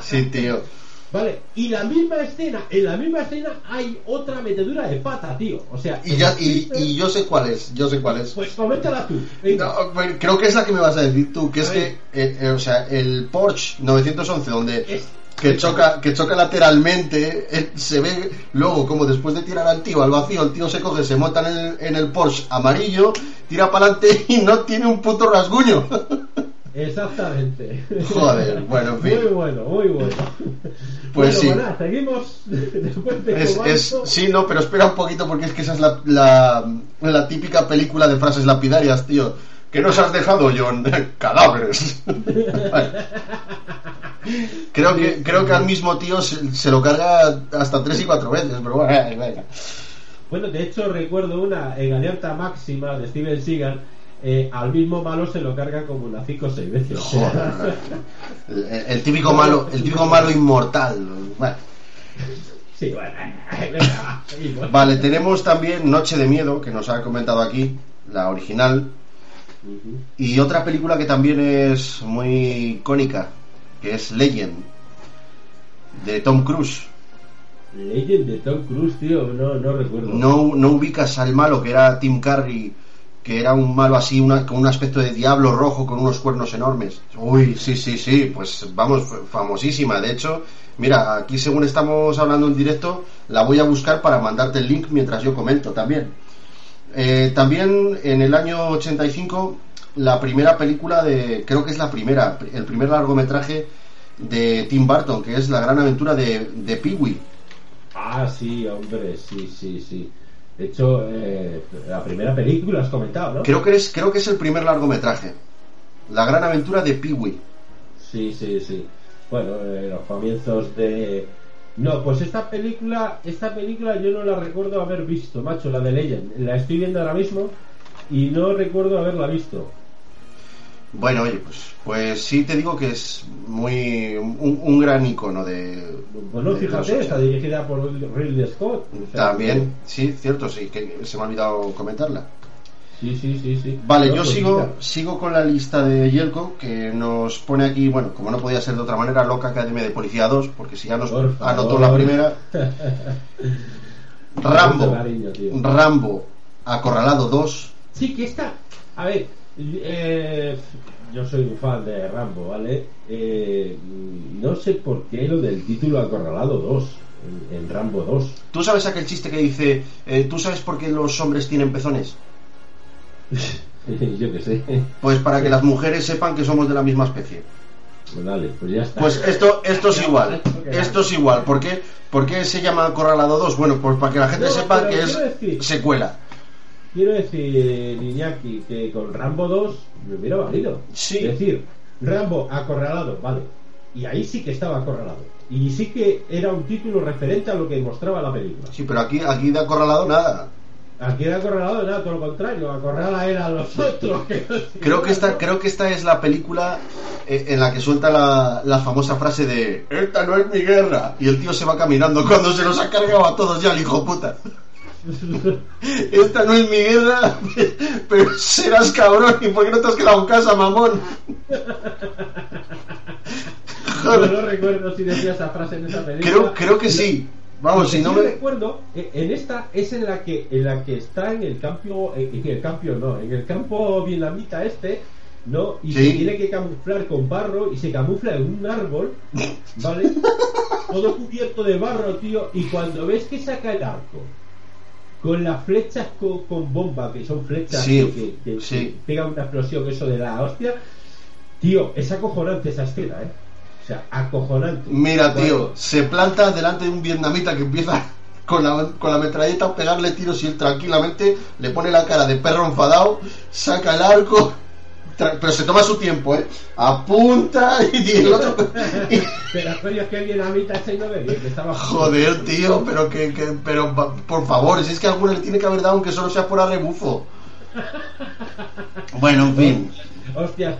Sí, tío.
Vale, y la misma escena, en la misma escena hay otra metedura de pata, tío. O sea,
Y, ya, y, y yo sé cuál es, yo sé cuál es.
pues coméntala tú.
No, creo que es la que me vas a decir tú, que es que, eh, eh, o sea, el Porsche 911, donde
Es-
que choca, que choca lateralmente, eh, se ve luego como después de tirar al tío al vacío, el tío se coge, se monta en el, en el Porsche amarillo, tira para adelante y no tiene un puto rasguño.
Exactamente.
Joder, bueno, en fin.
Muy bueno, muy bueno.
Pues
Bueno,
sí.
bueno, seguimos después de
Es, sí, no, pero espera un poquito porque es que esa es la, la, la típica película de frases lapidarias, tío. ¿Qué nos has dejado, John? Cadáveres. creo, que, creo que al mismo tío se, se lo carga hasta tres y cuatro veces, pero bueno, venga.
Bueno, de hecho recuerdo una en Alerta Máxima de Steven Seagal. Eh, al mismo malo se lo carga como unas 5 o 6 veces.
Joder. El, el típico malo, el típico malo inmortal. Bueno.
sí, bueno, venga.
Vale, tenemos también Noche de Miedo, que nos ha comentado aquí, la original. Y otra película que también es muy icónica, que es Legend, de Tom Cruise.
Legend de Tom Cruise, tío, no, no recuerdo.
No, no ubicas al malo que era Tim Curry, que era un malo así, una- con un aspecto de diablo rojo, con unos cuernos enormes. Uy, sí, sí, sí, pues vamos, famosísima. De hecho, mira, aquí según estamos hablando en directo, la voy a buscar para mandarte el link mientras yo comento también. Eh, también en el año 85, la primera película de, creo que es la primera, el primer largometraje de Tim Burton, que es La gran aventura de, de Pee-wee.
Ah, sí, hombre, sí, sí, sí. De hecho, eh, la primera película has comentado, ¿no?
Creo que, es, creo que es el primer largometraje. La gran aventura de Pee-wee.
Sí, sí, sí. Bueno, eh, los comienzos de... No, pues esta película, esta película yo no la recuerdo haber visto, macho, la de Legend. La estoy viendo ahora mismo y no recuerdo haberla visto.
Bueno, oye, pues, pues sí te digo que es muy un, un gran icono de.
Bueno,
de los
fíjate,
80.
está dirigida por Ridley Scott. o sea,
También, sí, cierto, sí, que se me ha olvidado comentarla.
Sí, sí, sí, sí.
Vale,
No,
yo
pues
sigo, sigo con la lista de Yelko, que nos pone aquí, bueno, como no podía ser de otra manera, Loca Academia de Policía 2, porque si ya nos
Por
anotó la primera. Rambo,
cariño.
Rambo, Acorralado 2.
Sí, que está. A ver, eh, yo soy un fan de Rambo, ¿vale? Eh, no sé por qué lo del título Acorralado 2, en, en Rambo 2.
¿Tú sabes aquel chiste que dice, eh, ¿tú sabes por qué los hombres tienen pezones?
yo qué sé.
Pues para que las mujeres sepan que somos de la misma especie.
Pues dale, pues ya está.
Pues esto, esto es igual.
esto
es igual. ¿Por qué, ¿Por qué se llama Acorralado 2? Bueno, pues para que la gente
No,
sepa que es
decir-
secuela.
Quiero decir, Iñaki, que con Rambo 2 me hubiera valido.
Sí.
Es decir, Rambo acorralado, vale. Y ahí sí que estaba acorralado. Y sí que era un título referente a lo que mostraba la película.
Sí, pero aquí, aquí de Acorralado nada.
Aquí era acorralado, nada, todo lo contrario. Acorrala era a los otros.
Creo que esta, creo que esta es la película eh, en la que suelta la, la famosa frase de Esta no es mi guerra. Y el tío se va caminando cuando se los ha cargado a todos ya el hijo puta. Esta no es mi guerra, pero serás cabrón. ¿Y por qué no te has quedado en casa, mamón?
Yo no recuerdo si decía esa frase en esa película.
Creo, creo que sí. Vamos, si no me.
recuerdo, eh, en esta es en la que en la que está en el campo, eh, en el campo no, en el campo vietnamita este, ¿no? Y
Sí.
se tiene que camuflar con barro y se camufla en un árbol, ¿vale? Todo cubierto de barro, tío, y cuando ves que saca el arco con las flechas con, con bomba, que son flechas
Sí,
que, que- que
sí.
pegan una explosión, eso de la hostia, tío, es acojonante esa escena, ¿eh? O sea, acojonante.
Mira, tío,
Cuando-
se planta delante de un vietnamita que empieza con la, con la metralleta a pegarle tiros y él tranquilamente le pone la cara de perro enfadado, saca el arco, pero se toma su tiempo, ¿eh? Apunta y el otro... y-
Pero coño, es que el vietnamita ese no ve bien, que estaba
joder, tío, pero que, que- pero por favor, si es que alguno le tiene que haber dado aunque solo sea por arrebufo. Bueno, en fin.
Hostias,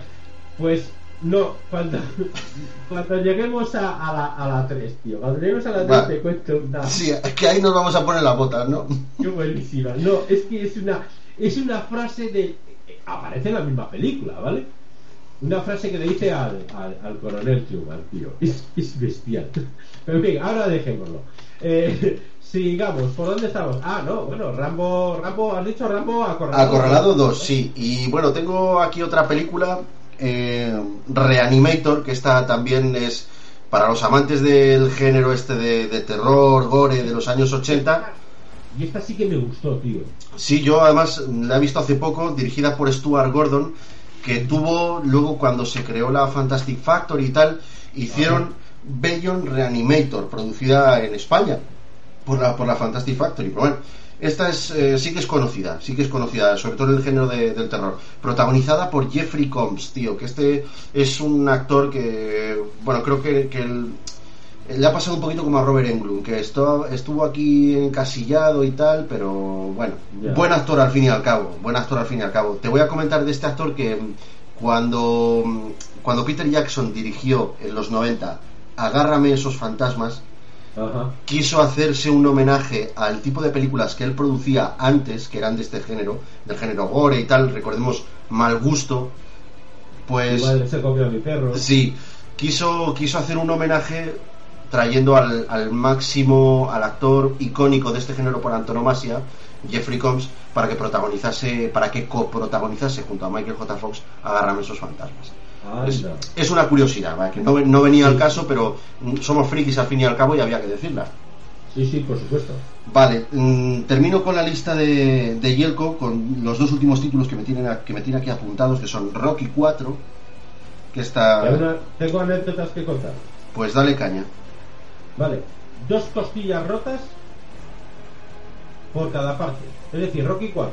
pues no, cuando, cuando lleguemos a, a la, a la 3, tío, cuando lleguemos a la 3
Va.
te cuento una
Sí, es que ahí nos vamos a poner las botas, ¿no?
qué buenísima. No, es que es una, es una frase de. Aparece en la misma película, ¿vale? Una frase que le dice al, al, al coronel Truman, tío. Es, es bestial. Pero en ahora dejémoslo. Eh, sigamos, ¿por dónde estamos? Ah, no, bueno, Rambo, Rambo, has dicho Rambo acorralado.
Acorralado 2, sí. Y bueno, tengo aquí otra película, eh, Reanimator, que esta también es para los amantes del género este de, de terror, gore de los años 80.
Y esta sí que me gustó, tío.
Sí, yo además la he visto hace poco, dirigida por Stuart Gordon, que tuvo luego cuando se creó la Fantastic Factory y tal, hicieron Bellion Reanimator, producida en España por la, por la Fantastic Factory. Pero bueno, esta es, eh, sí que es conocida, sí que es conocida, sobre todo en el género de- del terror. Protagonizada por Jeffrey Combs, tío, que este es un actor que, bueno, creo que, que el- le ha pasado un poquito como a Robert Englund, que esto, estuvo aquí encasillado y tal, pero bueno, buen actor al fin y al cabo, buen actor al fin y al cabo. Te voy a comentar de este actor que mm, cuando, mm, cuando Peter Jackson dirigió en los 90 Agárrame esos fantasmas,
Ajá.
quiso hacerse un homenaje al tipo de películas que él producía antes, que eran de este género, del género gore y tal, recordemos Mal Gusto, pues...
Igual se comió a mi perro.
Sí, quiso, quiso hacer un homenaje trayendo al, al máximo, al actor icónico de este género por antonomasia, Jeffrey Combs, para que protagonizase, para que coprotagonizase junto a Michael J. Fox Agárrame esos fantasmas. Es, una curiosidad, ¿vale? que no, no venía al caso, pero somos frikis al fin y al cabo y había que decirla.
Sí, sí, por supuesto.
Vale, mm, termino con la lista de, de Yelko, con los dos últimos títulos que me tienen, a- que me tienen aquí apuntados, que son Rocky 4, que está...
Una- Tengo anécdotas que contar.
Pues dale caña.
Vale, dos costillas rotas por cada parte. Es decir, Rocky 4.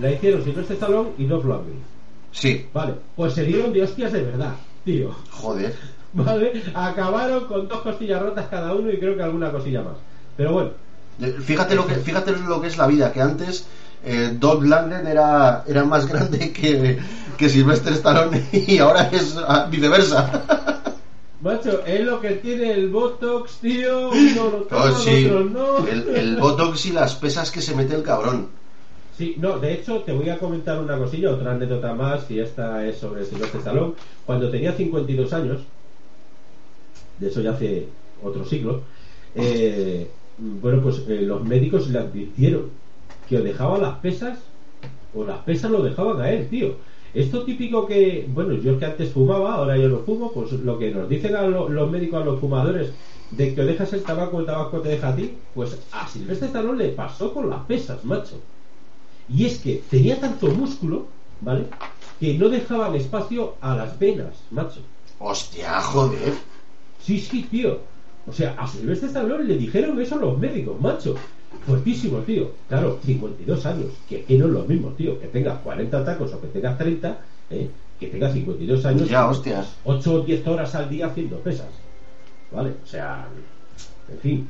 La hicieron Silvestre Stallone y Dolph Lundgren.
Sí,
Vale, pues se dieron de hostias de verdad, tío.
joder.
Vale, acabaron con dos costillas rotas cada uno y creo que alguna cosilla más. Pero bueno,
Fíjate lo que, fíjate lo que es la vida, que antes eh, Dolph Lundgren era, era más grande que, que Sylvester Stallone y ahora es ah, viceversa.
macho, es lo que tiene el Botox, tío. Uno lo toma,
Oh, sí,
otros no.
el, el Botox y las pesas que se mete el cabrón.
Sí, no, de hecho te voy a comentar una cosilla, otra anécdota más, y esta es sobre Silvestre Stallone. Cuando tenía 52 años, de eso ya hace otro siglo, eh, bueno, pues eh, los médicos le advirtieron que o dejaba las pesas o las pesas lo dejaban a él, tío. Esto típico que, bueno, yo que antes fumaba, ahora yo no fumo, pues lo que nos dicen a lo- los médicos a los fumadores de que dejas el tabaco, el tabaco te deja a ti, pues a Silvestre Stallone le pasó con las pesas, macho. Y es que tenía tanto músculo, ¿vale? Que no dejaban espacio a las venas, macho.
Hostia, joder.
Sí, sí, tío. O sea, a Silvestre Stallone le dijeron eso los médicos, macho. Fuertísimo, tío. Claro, 52 años. Que, no es lo mismo, tío. Que tengas 40 tacos o que tengas 30, ¿eh? que tengas 52 años.
Ya, hostias.
8 o 10 horas al día haciendo pesas. ¿Vale? O sea, en fin.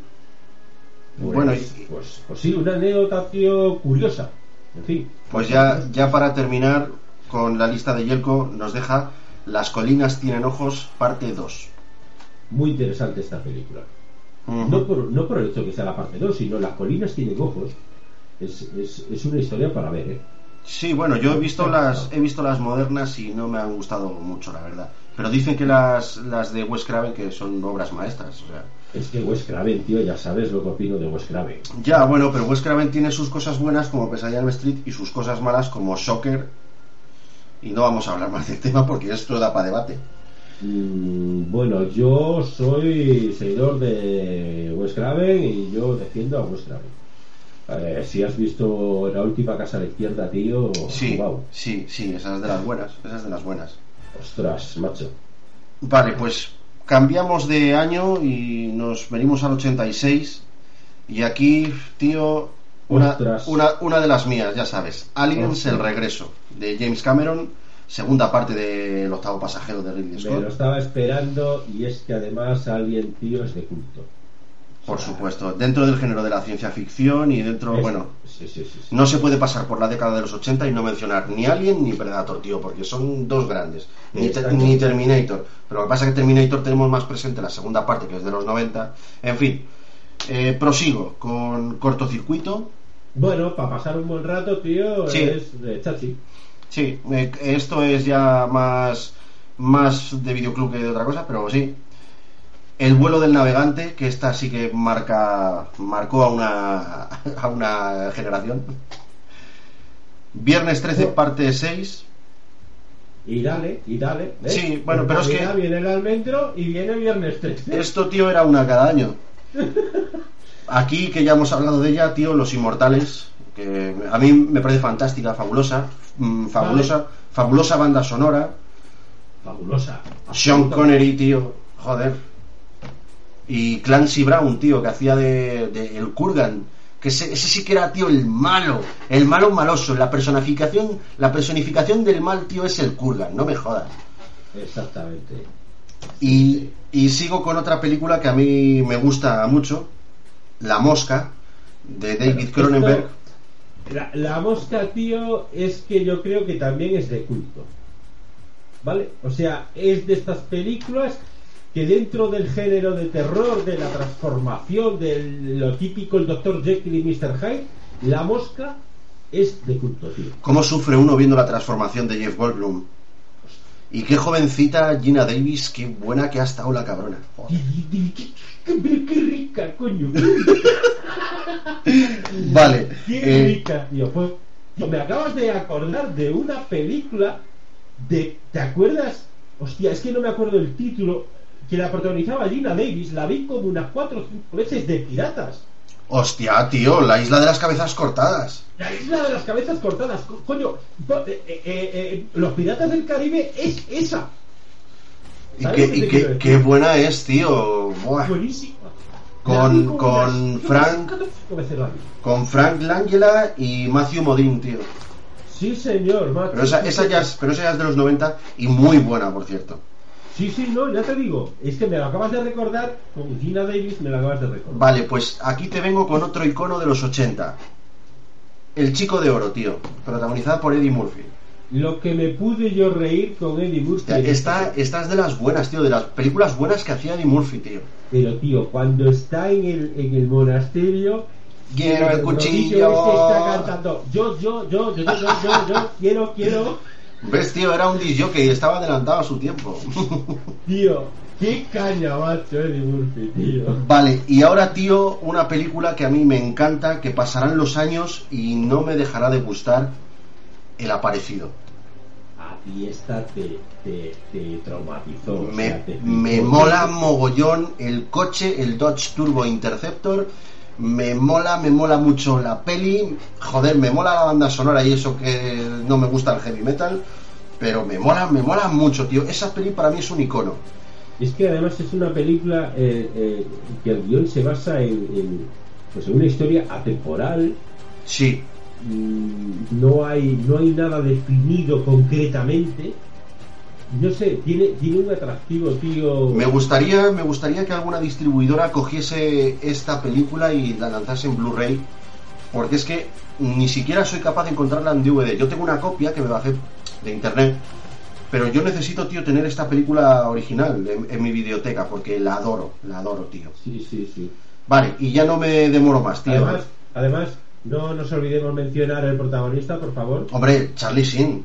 Pues,
Bueno, y-
pues, pues sí, una anécdota, tío, curiosa. En fin.
Pues ya, ya para terminar con la lista de Yelko, nos deja Las colinas tienen ojos, parte 2.
Muy interesante esta película. No por, no por el hecho que sea la parte 2, sino las colinas tienen ojos. Es, es, es una historia para ver, ¿eh?
Sí, bueno, yo he visto las he visto las modernas y no me han gustado mucho, la verdad. Pero dicen que las, las de Wes Craven que son obras maestras. O sea,
Es que Wes Craven, tío, ya sabes lo que opino de Wes Craven.
ya, bueno, pero Wes Craven tiene sus cosas buenas como Pesadilla en Street y sus cosas malas como Shocker. Y no vamos a hablar más del tema porque esto da para debate.
Mm, bueno, yo soy seguidor de Wes Craven y yo defiendo a Wes Craven. Eh, si has visto la última casa a la izquierda, tío,
Sí,
wow,
sí, sí, esa es de las buenas. Esa es de las buenas.
ostras, macho.
Vale, pues cambiamos de año y nos venimos al 86. Y aquí, tío, una, una, una de las mías, ya sabes. Aliens,
Ostras.
el regreso, de James Cameron, segunda parte del octavo pasajero de Ridley
Me
Scott.
lo estaba esperando y es que además alguien, tío, es de culto.
Por supuesto, dentro del género de la ciencia ficción y dentro,
Es-
bueno,
sí, sí, sí, sí.
no se puede pasar por la década de los 80 y no mencionar ni Alien ni Predator, tío, porque son dos grandes. Ni, Terminator. Pero lo que pasa es que Terminator tenemos más presente la segunda parte, que es de los 90. En fin, eh, prosigo con cortocircuito.
Bueno, para pasar un buen rato, tío, es de chachi.
Sí, eh, esto es ya más, más de videoclub que de otra cosa, pero sí. El vuelo del navegante, que esta sí que marca marcó a una, a una generación. Viernes 13,
Oh.
parte 6.
Y dale, y dale. ¿ves?
Sí, bueno,
En
pero es que-
Viene el almendro y viene viernes 13.
Esto, tío, era una cada año. Aquí, que ya hemos hablado de ella, tío, Los Inmortales, que a mí me parece fantástica, fabulosa, mm, fabulosa, fabulosa banda sonora.
Fabulosa.
Sean Connery, tío, joder. Y Clancy Brown, tío, que hacía de, de el Kurgan. Que ese, ese sí que era, tío, el malo. El malo maloso. La personificación, la personificación del mal, tío, es el Kurgan. No me jodas.
Exactamente.
Y, y sigo con otra película que a mí me gusta mucho. La Mosca, de David Cronenberg.
La, la mosca, tío, es que yo creo que también es de culto. ¿Vale? O sea, es de estas películas que dentro del género de terror, de la transformación, de lo típico, el Dr. Jekyll y Mr. Hyde, la mosca es de culto, tío.
¿Cómo sufre uno viendo la transformación de Jeff Goldblum? Y qué jovencita Gina Davis, qué buena que ha estado la cabrona. Joder.
¡Qué, qué- qué rica, coño!
Vale.
¡Qué
eh,
rica, tío! Pues, tío, me acabas de acordar de una película de... ¿Te acuerdas? Hostia, es que no me acuerdo el título. Que la protagonizaba Gina Davis. La vi como unas cuatro o cinco veces de piratas.
hostia, tío, la isla de las cabezas cortadas.
La isla de las cabezas cortadas. Co- Coño, po- eh, eh, eh, los piratas del Caribe es esa.
Y,
¿Sabes
qué, y buena es, tío. Buah.
Buenísima.
Con- con Frank-. Con Frank Langella y Matthew Modine, tío.
Sí, señor, macho.
Pero esa, esa ya es, pero esa ya es de los 90 y muy buena, por cierto.
Sí, sí, no, ya te digo. Es que me lo acabas de recordar. Con Gina Davis me lo acabas de recordar.
Vale, pues aquí te vengo con otro icono de los 80. El chico de oro, tío. Protagonizada por Eddie Murphy.
Lo que me pude yo reír con Eddie Murphy.
Esta, esta es de las buenas, tío. De las películas buenas que hacía Eddie Murphy, tío.
Pero, tío, cuando está en el, en el monasterio.
Quiero el cuchillo.
ese está cantando. Yo, yo, yo, yo, yo, yo, yo, yo, quiero, quiero.
¿Ves, tío? Era un disjockey y estaba adelantado a su tiempo.
Tío, qué caña, macho, Eddie Murphy, tío.
Vale, y ahora, tío, una película que a mí me encanta, que pasarán los años y no me dejará de gustar, El Aparecido.
Ti esta te, te, te traumatizó. o
Me,
sea, te
me mola mogollón el coche, el Dodge Turbo Interceptor. Me mola, me mola mucho la peli. Joder, me mola la banda sonora y eso que no me gusta el heavy metal. Pero me mola, me mola mucho, tío. Esa peli para mí es un icono.
Es que además es una película eh, eh, que el guion se basa en, en, pues en una historia atemporal.
Sí,
no hay no hay nada definido concretamente. No sé, tiene, tiene un atractivo, tío.
me gustaría, me gustaría que alguna distribuidora cogiese esta película y la lanzase en Blu-ray. Porque es que ni siquiera soy capaz de encontrarla en DVD. Yo tengo una copia que me bajé de internet. Pero yo necesito, tío, tener esta película original en, en mi videoteca porque la adoro, la adoro, tío.
Sí, sí, sí.
Vale, y ya no me demoro más, tío.
Además, además, no nos olvidemos mencionar el protagonista, por favor.
Hombre, Charlie Sheen.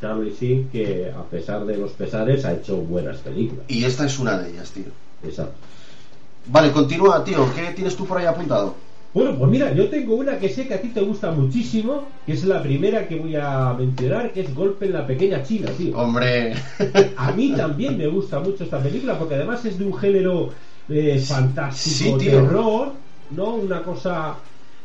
Charlie Sheen, que a pesar de los pesares ha hecho buenas películas.
Y esta es una de ellas, tío.
Exacto.
Vale, continúa, tío. ¿Qué tienes tú por ahí apuntado?
Bueno, pues mira, yo tengo una que sé que a ti te gusta muchísimo, que es la primera que voy a mencionar, que es Golpe en la Pequeña China, tío.
Hombre.
A mí también me gusta mucho esta película, porque además es de un género eh, fantástico,
Sí, tío.
terror, ¿no? Una cosa...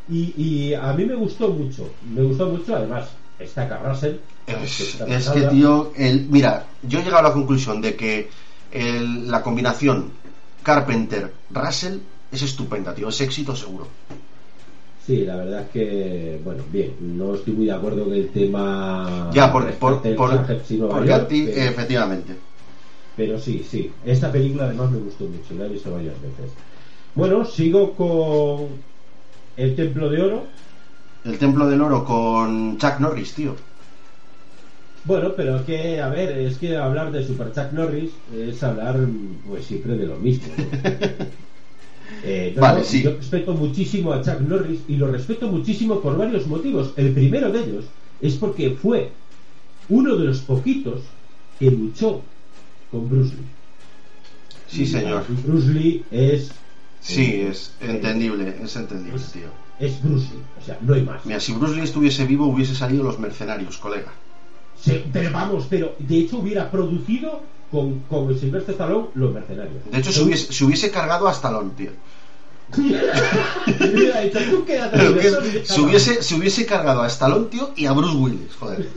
Y, y a mí me gustó mucho, me gustó mucho, además, está Russell.
Es, que, tío, el, mira, yo he llegado a la conclusión de que el- la combinación Carpenter-Russell es estupenda, tío. Es éxito seguro.
Sí, la verdad es que, bueno, bien, no estoy muy de acuerdo con el tema...
Ya, por, por, por- a
York,
ti,
pero-
efectivamente.
Pero sí, sí. Esta película además me gustó mucho, la he visto varias veces. Bueno, sigo con El Templo de Oro.
El Templo del Oro con Chuck Norris, tío.
Bueno, pero que, a ver, es que hablar de Super Chuck Norris es hablar, pues siempre de lo mismo. ¿no? Eh, no,
Vale,
no,
sí.
Yo respeto muchísimo a Chuck Norris y lo respeto muchísimo por varios motivos. El primero de ellos es porque fue uno de los poquitos que luchó con Bruce Lee.
Sí, señor.
Bruce Lee es.
Sí,
eh,
es entendible, es entendible, tío.
Es Bruce Lee, o sea, no hay más.
Mira, si Bruce Lee estuviese vivo, hubiese salido Los Mercenarios, colega.
Se- pero vamos, pero de hecho hubiera producido con, con el Sylvester Stallone Los Mercenarios.
De hecho, se hubiese, se hubiese cargado a Stallone, tío.
Hubiera dicho, "Tú quédate
Pero
con
que
eso", y
se, hubiese, se hubiese cargado a Stallone, tío, y a Bruce Willis, joder.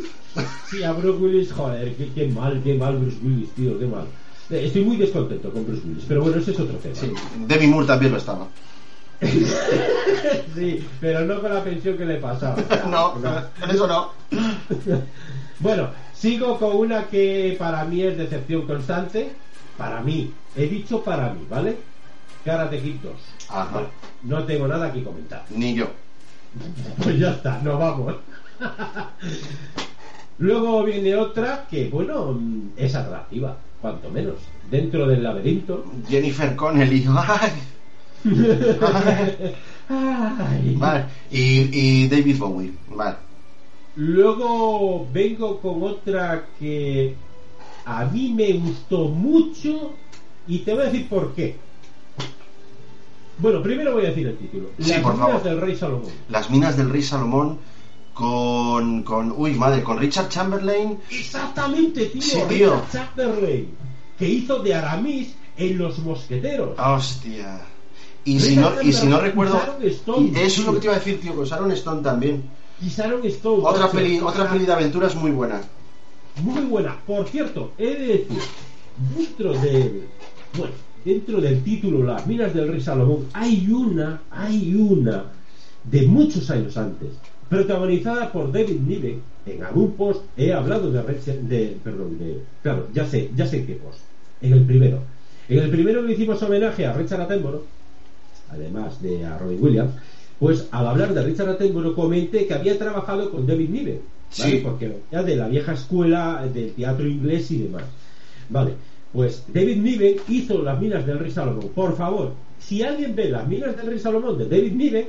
Sí, a Bruce Willis, joder, qué, qué mal, qué mal Bruce Willis, tío, qué mal. Eh, Estoy muy descontento con Bruce Willis, pero bueno, ese es otro tema.
Sí, Demi Moore también lo estaba.
Sí, pero no con la pensión que le pasaba.
No, con eso no.
Bueno, sigo con una que para mí es decepción constante. Para mí, he dicho para mí, ¿vale? Karate Kid 2.
Ajá.
No tengo nada que comentar.
Ni yo.
Pues ya está, nos vamos. Luego viene otra que, bueno, mm, es atractiva, cuanto menos. Dentro del laberinto.
Jennifer Connelly. Ay,
Ay.
vale. Y, y David Bowie. Vale.
Luego vengo con otra que a mí me gustó mucho y te voy a decir por qué. Bueno, primero voy a decir el título.
Sí,
Las
por
minas
favor.
del rey Salomón.
Las minas del rey Salomón con, con. Uy, madre, con Richard Chamberlain.
Exactamente, tío.
Sí, tío.
Richard Chamberlain, que hizo de Aramis en Los Mosqueteros.
Hostia. Y si, no, y si no recuerdo.
Stone,
y eso es lo que te iba a decir, tío, con Sharon Stone también.
Y Sharon Stone.
Otra
macho,
peli, otra peli de aventuras muy buena.
Muy buena. Por cierto, he de decir, dentro del. Bueno, dentro del título Las minas del rey Salomón, hay una, hay una de muchos años antes, protagonizada por David Niven. En algún post he hablado de, de perdón, de, claro, ya sé, ya sé qué post. En el primero. En el primero le hicimos homenaje a Richard Attenborough, además de a Robin Williams, pues al hablar de Richard Attenborough comenté que había trabajado con David Niven, ¿vale?
Sí.
porque ya de la vieja escuela del teatro inglés y demás. Vale, pues David Niven hizo las minas del rey Salomón. Por favor, si alguien ve las minas del rey Salomón de David Niven,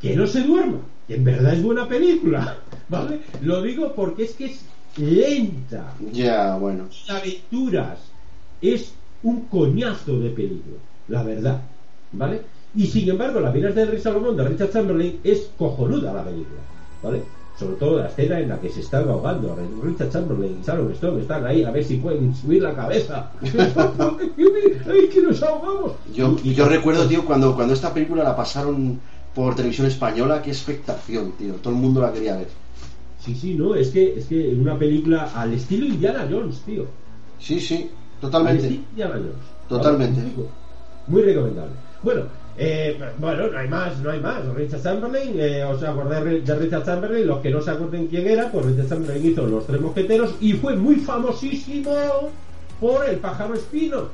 que no se duerma, que en verdad es buena película, ¿vale? Lo digo porque es que es lenta,
Ya, bueno.
de aventuras. Es un coñazo de película, la verdad. ¿Vale? Y sin embargo, Las minas del rey Salomón de Richard Chamberlain es cojonuda la película. ¿Vale? Sobre todo la escena en la que se están ahogando. Richard Chamberlain y Sharon Stone están ahí a ver si pueden subir la cabeza. ¡Ay, que nos ahogamos!
Yo,
Y-
yo recuerdo, tío, cuando, cuando esta película la pasaron por televisión española, qué expectación, tío. Todo el mundo la quería ver.
Sí, sí, no, es que es que una película al estilo Indiana Jones, tío.
Sí, sí,
Al
totalmente.
estilo Indiana Jones.
Totalmente.
Muy recomendable. Bueno, eh, bueno, no hay más, no hay más. Richard Chamberlain, eh, os acordáis de Richard Chamberlain, los que no se acuerden quién era, pues Richard Chamberlain hizo Los Tres Mosqueteros y fue muy famosísimo por El Pájaro Espino.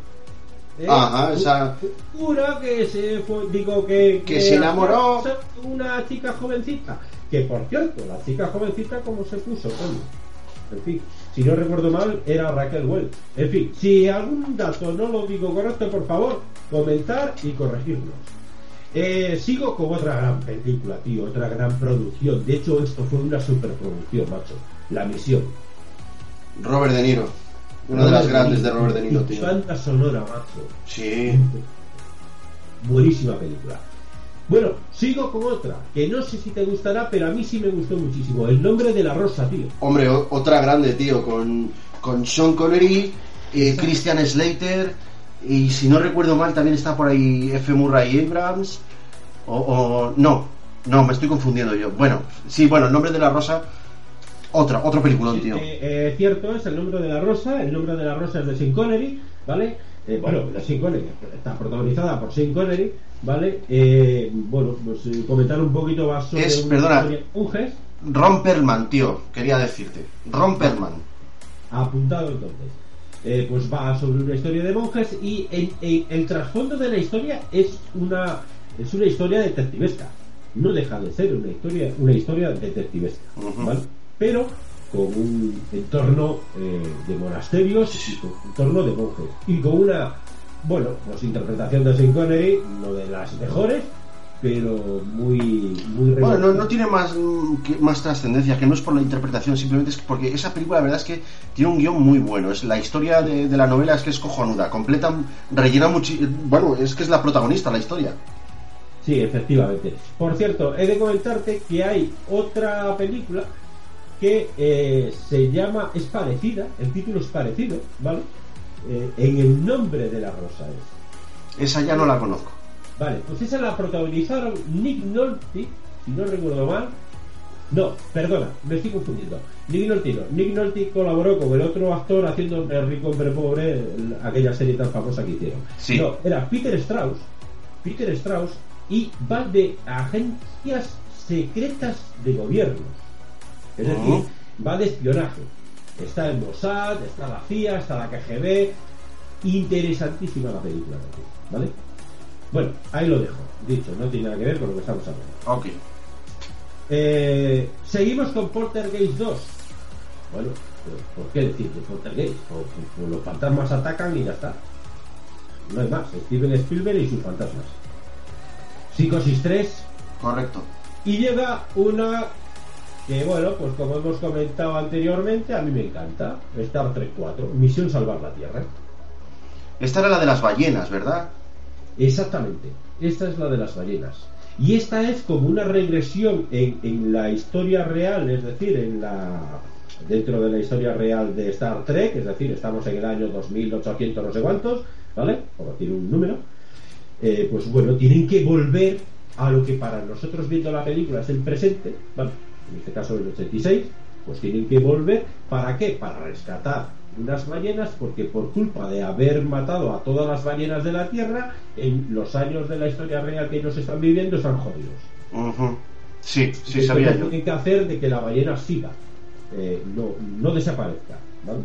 ¿Eh?
Ajá, esa-
Un cura que se fue, digo que,
Que se enamoró.
una chica jovencita. Que por cierto, la chica jovencita, ¿cómo se puso? coño? En fin, si no recuerdo mal, era Raquel Welch. En fin, si algún dato no lo digo correcto, por favor, comentar y corregirnos. Eh, sigo con otra gran película, tío, otra gran producción. De hecho, esto fue una superproducción, macho. La misión.
Robert De Niro. Una de las grandes de Robert De Niro, tío.
Banda sonora, macho.
Sí.
Buenísima película. Bueno, sigo con otra, que no sé si te gustará, pero a mí sí me gustó muchísimo. El nombre de la rosa, tío.
Hombre, o- otra grande, tío, con, con Sean Connery, eh, Christian Slater, y si no recuerdo mal también está por ahí F. Murray Abrams, o, o- no, no, me estoy confundiendo yo. Bueno, sí, bueno, el nombre de la rosa, otra, otro peliculón, tío.
Eh, eh, cierto es el nombre de la rosa, el nombre de la rosa es de Sean Connery, ¿vale? Eh, bueno, la Sean Connery está protagonizada por Sean Connery, ¿vale? Eh, bueno, pues eh, comentar un poquito más sobre
Es-
una
perdona. Ron Perlman, tío, quería decirte. Ron Perlman.
apuntado entonces. Eh, pues va sobre una historia de monjes y el, el- el trasfondo de la historia es una es una historia detectivesca. No deja de ser una historia una historia detectivesca,
Ujú.
¿vale? Pero con un entorno eh, de monasterios y con un entorno de monjes y con una bueno pues interpretación de Sean Connery no de las mejores pero muy muy
Bueno, no, no tiene más, mm, que- más trascendencia, que no es por la interpretación, simplemente es porque esa película, la verdad es que tiene un guion muy bueno. Es la historia de, de la novela es que es cojonuda, completa, rellena mucho. Bueno, es que es la protagonista, la historia.
Sí, efectivamente. Por cierto, he de comentarte que hay otra película que eh, se llama, es parecida, el título es parecido, ¿vale? Eh, en el nombre de la rosa es.
Esa ya no la conozco.
Vale, pues esa la protagonizaron Nick Nolte, si no recuerdo mal. No, perdona, me estoy confundiendo. Nick Nolte no. Nick Nolte colaboró con el otro actor haciendo Hombre Rico, Hombre Pobre, el- aquella serie tan famosa que hicieron.
Sí.
No, era Peter Strauss, Peter Strauss, y va de agencias secretas de gobierno. Es decir, va de espionaje. Está el Mossad, está la CIA, está la KGB. Interesantísima la película, ¿vale? Bueno, ahí lo dejo. Dicho, no tiene nada que ver con lo que estamos hablando.
Ok.
Eh, seguimos con Poltergeist 2. Bueno, ¿por qué decir de Poltergeist? Pues los fantasmas atacan y ya está. No hay más. Steven Spielberg y sus fantasmas. Psicosis 3.
Correcto.
Y llega una que, bueno, pues como hemos comentado anteriormente, a mí me encanta. Star Trek 4. Misión Salvar la Tierra.
Esta era la de las ballenas, ¿verdad?
Exactamente. Esta es la de las ballenas. Y esta es como una regresión en, en la historia real, es decir, en la dentro de la historia real de Star Trek, es decir, estamos en el año 2800 no sé cuántos, ¿vale? Por decir un número. Eh, pues bueno, tienen que volver a lo que para nosotros viendo la película es el presente, ¿vale? En este caso el 86, pues tienen que volver, ¿para qué? Para rescatar unas ballenas, porque por culpa de haber matado a todas las ballenas de la Tierra, en los años de la historia real que ellos están viviendo están jodidos.
Sí, sí,
Entonces,
sabía yo.
tienen que hacer de que la ballena siga, eh, no, no desaparezca. ¿vale?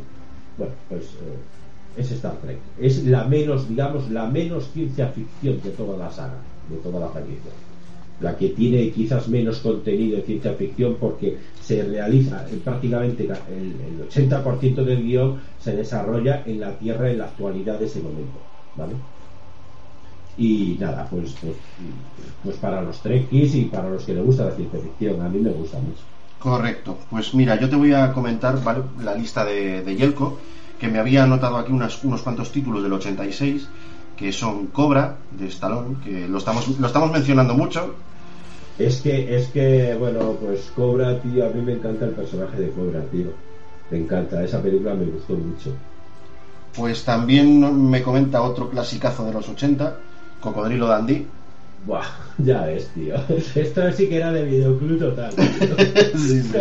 Bueno, pues eh, es Star Trek. Es la menos, digamos, la menos ciencia ficción de toda la saga, de toda la franquicia. La que tiene quizás menos contenido de ciencia ficción porque se realiza eh, prácticamente el, el 80% del guion se desarrolla en la Tierra en la actualidad de ese momento. ¿vale? Y nada, pues, pues, pues para los trekkies y para los que les gusta la ciencia ficción, a mí me gusta mucho.
Correcto. Pues mira, yo te voy a comentar la lista de, de Yelko, que me había anotado aquí unas- unos cuantos títulos del 86, que son Cobra, de Stallone, que lo estamos, lo estamos mencionando mucho.
Es que, es que, bueno, pues Cobra, tío, a mí me encanta el personaje de Cobra, tío. Me encanta, esa película me gustó mucho.
Pues también me comenta otro clasicazo de los 80, Cocodrilo Dandy.
Buah, ya ves, tío. Esto sí que era de videoclub total.
Sí, sí.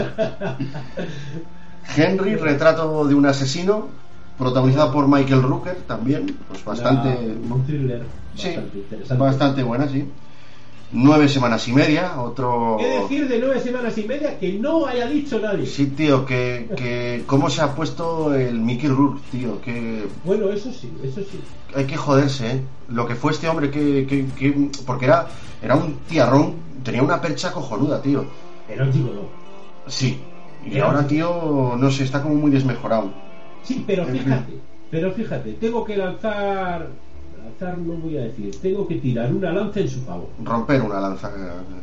Henry, retrato de un asesino, protagonizada por Michael Rooker, también, pues bastante,
Una- un thriller
sí,
bastante interesante.
bastante buena, sí. Nueve semanas y media, otro...
¿Qué decir de nueve semanas y media que no haya dicho nadie?
Sí, tío, que, que cómo se ha puesto el Mickey Rourke, tío, que
Bueno, eso sí, eso sí.
hay que joderse, ¿eh? Lo que fue este hombre, que, que, que- porque era, era un tiarrón, tenía una percha cojonuda, tío.
Era un chico, no.
Sí. Y ahora, tío, no sé, está como muy desmejorado.
Sí, pero fíjate, pero fíjate, tengo que lanzar, lanzar no voy a decir, tengo que tirar una lanza en su favor.
Romper una lanza.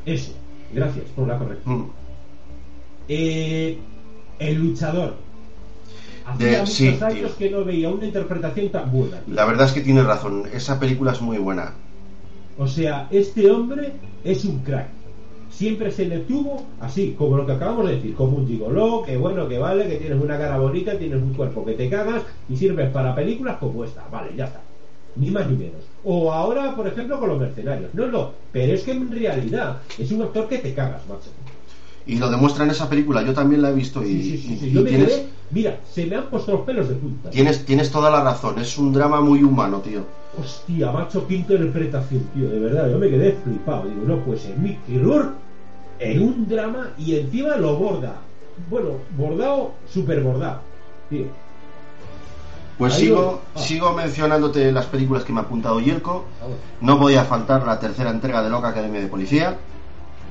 Eso, gracias por la corrección.
Mm.
Eh, el luchador, Hacía
De-
muchos
sí,
años
tío.
que no veía una interpretación tan buena. tío.
La verdad es que tienes razón, esa película es muy buena.
O sea, este hombre es un crack. Siempre se le tuvo así, como lo que acabamos de decir, como un gigoló, que bueno, que vale, que tienes una cara bonita, tienes un cuerpo que te cagas y sirves para películas como esta. Vale, ya está. Ni más ni menos. O ahora, por ejemplo, con los mercenarios. No, no, pero es que en realidad es un actor que te cagas, macho.
Y lo demuestra en esa película, yo también la he visto y,
Sí, sí, sí, sí.
y
Yo me
tienes,
quedé, mira, se me han puesto los pelos de punta.
tienes, tienes toda la razón, es un drama muy humano, tío.
Hostia, macho, qué interpretación, tío, de verdad, yo me quedé flipado. Digo, no, pues en Mickey Rourke, en un drama y encima lo borda. Bueno, bordado, super bordado, tío.
Pues
Ahí
sigo,
ah.
sigo mencionándote las películas que me ha apuntado Yelko. No podía faltar la tercera entrega de Loca Academia de Policía.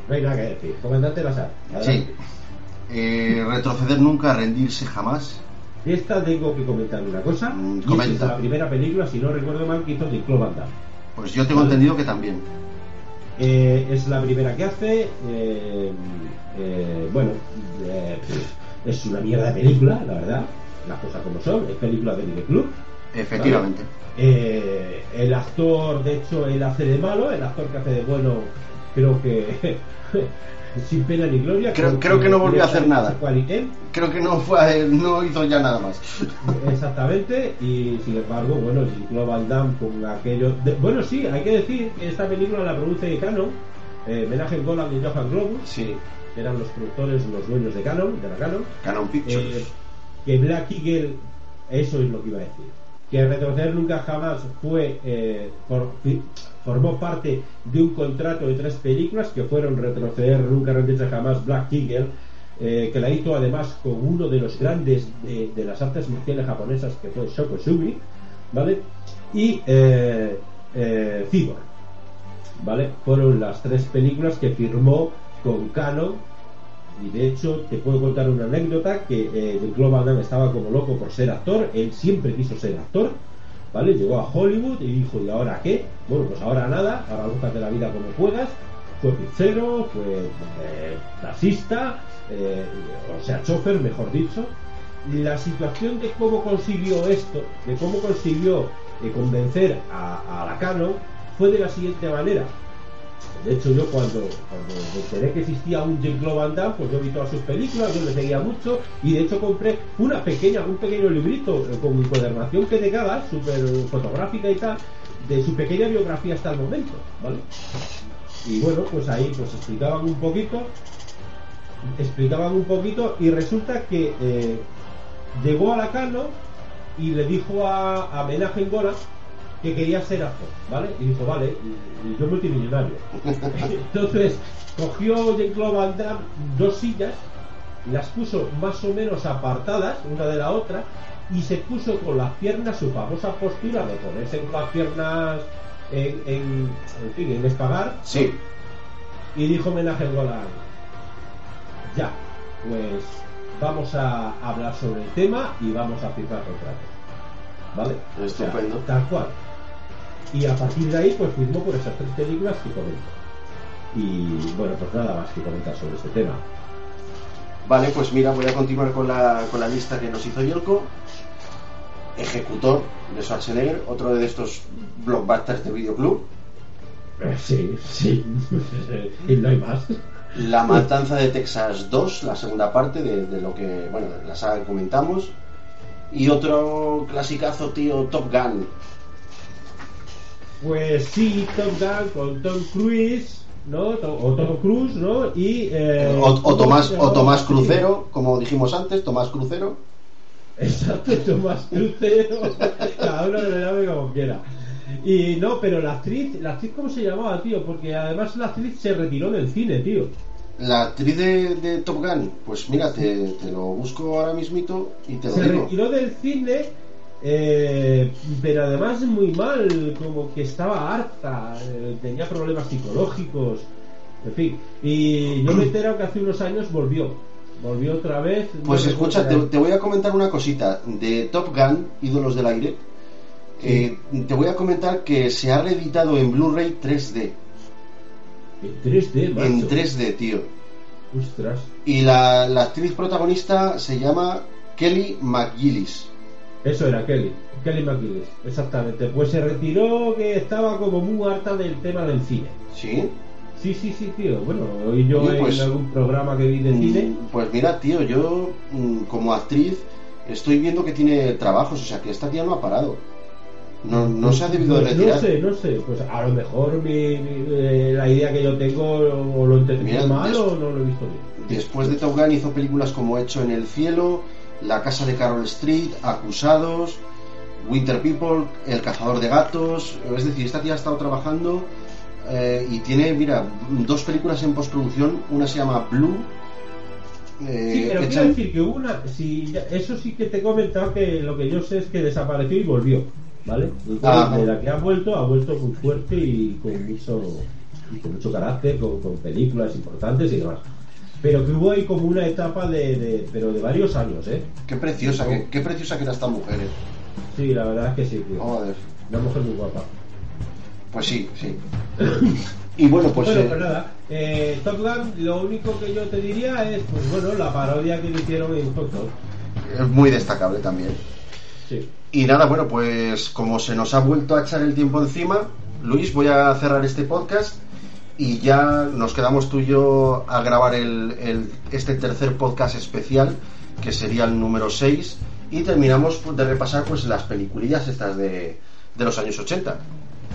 no hay nada que decir. Comandante Lazar.
Sí. Eh, retroceder nunca, rendirse jamás.
De esta tengo que comentar una cosa.
Mm,
y
comenta.
es la primera película, si no recuerdo mal, que hizo de Damme.
Pues yo tengo
Vale.
entendido que también.
Eh, es la primera que hace. eh, eh, bueno, es una mierda de película, la verdad. Las cosas como son. Es película de videoclub.
Efectivamente.
Eh, el actor, de hecho, él hace de malo. El actor que hace de bueno, creo que sin pena ni gloria.
Creo- creo que no volvió a hacer nada. Creo que no fue, no hizo ya nada más.
Exactamente, y sin embargo, bueno, Jean-Claude Van Damme con aquello. de- bueno, sí, hay que decir que esta película la produce Canon, eh, Menachem Golan y Johan Globus,
Sí,
que eran los productores, los dueños de Canon, de la Canon.
Canon Pictures.
Eh, que Black Eagle, eso es lo que iba a decir. Que Retroceder Nunca Jamás fue eh, formó parte de un contrato de tres películas que fueron Retroceder Nunca Rendirse Jamás, Black Eagle, eh, que la hizo además con uno de los grandes de, las artes marciales japonesas que fue Shoko Sugi, ¿vale? Y eh, eh, Cyborg, ¿vale? Fueron las tres películas que firmó con Canon y de hecho, te puedo contar una anécdota que eh, Jean-Claude Van Damme estaba como loco por ser actor. Él siempre quiso ser actor. ¿Vale? Llegó a Hollywood y dijo, ¿y ahora qué? Bueno, pues ahora nada, ahora búscate la vida como puedas. Fue pizzero, fue eh, taxista, eh, o sea, chofer, mejor dicho. La situación de cómo consiguió esto, de cómo consiguió eh, convencer a, a la Canon, fue de la siguiente manera. De hecho, yo cuando, cuando me enteré que existía un Jean-Claude Van Damme, pues yo vi todas sus películas, yo le seguía mucho y de hecho compré una pequeña, un pequeño librito con mi cuadernación que cagas, súper fotográfica y tal, de su pequeña biografía hasta el momento, ¿vale? Y bueno, pues ahí pues explicaban un poquito, explicaban un poquito y resulta que eh, llegó a la Cano y le dijo a, a Menachem Golan que quería ser actor, ¿vale? Y dijo, vale, y, yo multimillonario. Entonces, cogió Jean-Claude Van Damme dos sillas, las puso más o menos apartadas una de la otra y se puso con las piernas, su famosa postura de ponerse con las piernas en, en, en fin, en espagar,
Sí,
y dijo homenaje Golan ya pues vamos a hablar sobre el tema y vamos a firmar contrato vale O sea,
Estupendo.
tal cual y a partir de ahí pues firmó por esas tres películas que comento y bueno pues nada más que comentar sobre este tema
Vale, pues mira, voy a continuar con la, con la lista que nos hizo Yelko. Ejecutor de Schwarzenegger, otro de estos blockbusters de videoclub.
Eh, sí sí y no hay más
La Matanza de Texas 2, la segunda parte de, de lo que, bueno, de la saga que comentamos. Y otro clasicazo, tío, Top Gun.
Pues sí Top Gun con Tom Cruise ¿no? O Tom Cruise ¿no? y eh,
O, o
¿cómo
Tomás,
se
o? Tomás Crucero, como dijimos antes, Tomás Crucero.
Exacto, Tomás Crucero. Cada uno le llame como quiera. Y no, pero la actriz, la actriz cómo se llamaba, tío, porque además la actriz se retiró del cine, tío.
La actriz de, de Top Gun, pues mira, te, te lo busco ahora mismito y te lo
Se
digo.
retiró del cine, eh, pero además muy mal, como que estaba harta, eh, tenía problemas psicológicos, en fin. Y yo me he enterado que hace unos años volvió, volvió otra vez.
Pues escucha, te voy a comentar una cosita de Top Gun, Ídolos del Aire. Eh, te voy a comentar que se ha reeditado en Blu-ray 3D.
En 3D, macho.
En 3D, tío.
Ostras.
Y la, la actriz protagonista se llama Kelly McGillis.
Eso era Kelly, Kelly McGillis, exactamente. Pues se retiró que estaba como muy harta del tema del cine.
¿Sí?
Sí, sí, sí, tío. Bueno, hoy yo
pues,
en algún programa que vi de cine.
Mm, Pues mira, tío, yo mm, como actriz estoy viendo que tiene trabajos, o sea que esta tía no ha parado. No, no se ha debido de
Pues
retirar.
No sé, no sé. Pues a lo mejor mi- mi- eh, la idea que yo tengo o lo entendí mal o no lo he visto bien.
Después de Top Gun hizo películas como Hecho en el Cielo, La Casa de Carol Street, Acusados, Winter People, El Cazador de Gatos. Es decir, esta tía ha estado trabajando eh, y tiene, mira, dos películas en postproducción. Una se llama Blue. eh,
Sí, pero quiero decir que una. Si, ya- eso sí que te he comentado que lo que yo sé es que desapareció y volvió. ¿Vale? Entonces,
Ah,
de la que ha vuelto, ha vuelto muy fuerte y con mucho, y con mucho carácter, con, con películas importantes y demás. Pero que hubo ahí como una etapa de, de- pero de varios años, ¿eh?
Qué preciosa, qué, qué preciosa que era esta mujer. eh.
Sí, la verdad es que sí, tío.
Joder.
Una mujer muy guapa.
Pues sí, sí. Y bueno, pues.
bueno,
eh,
pues nada, eh, Top Gun, lo único que yo te diría es, pues bueno, la parodia que le hicieron en Dog.
es muy destacable también.
Sí.
Y nada, bueno, pues como se nos ha vuelto a echar el tiempo encima, Luis, voy a cerrar este podcast y ya nos quedamos tú y yo a grabar el, el- este tercer podcast especial, que sería el número 6, y terminamos pues, de repasar pues las peliculillas estas de, de los años 80.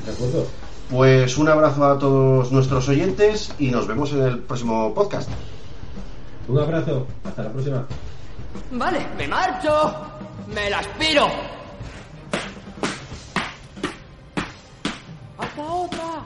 ¿De acuerdo?
Pues un abrazo a todos nuestros oyentes y nos vemos en el próximo podcast.
Un abrazo, hasta la próxima.
Vale, me marcho. Me las piro. Hasta otra.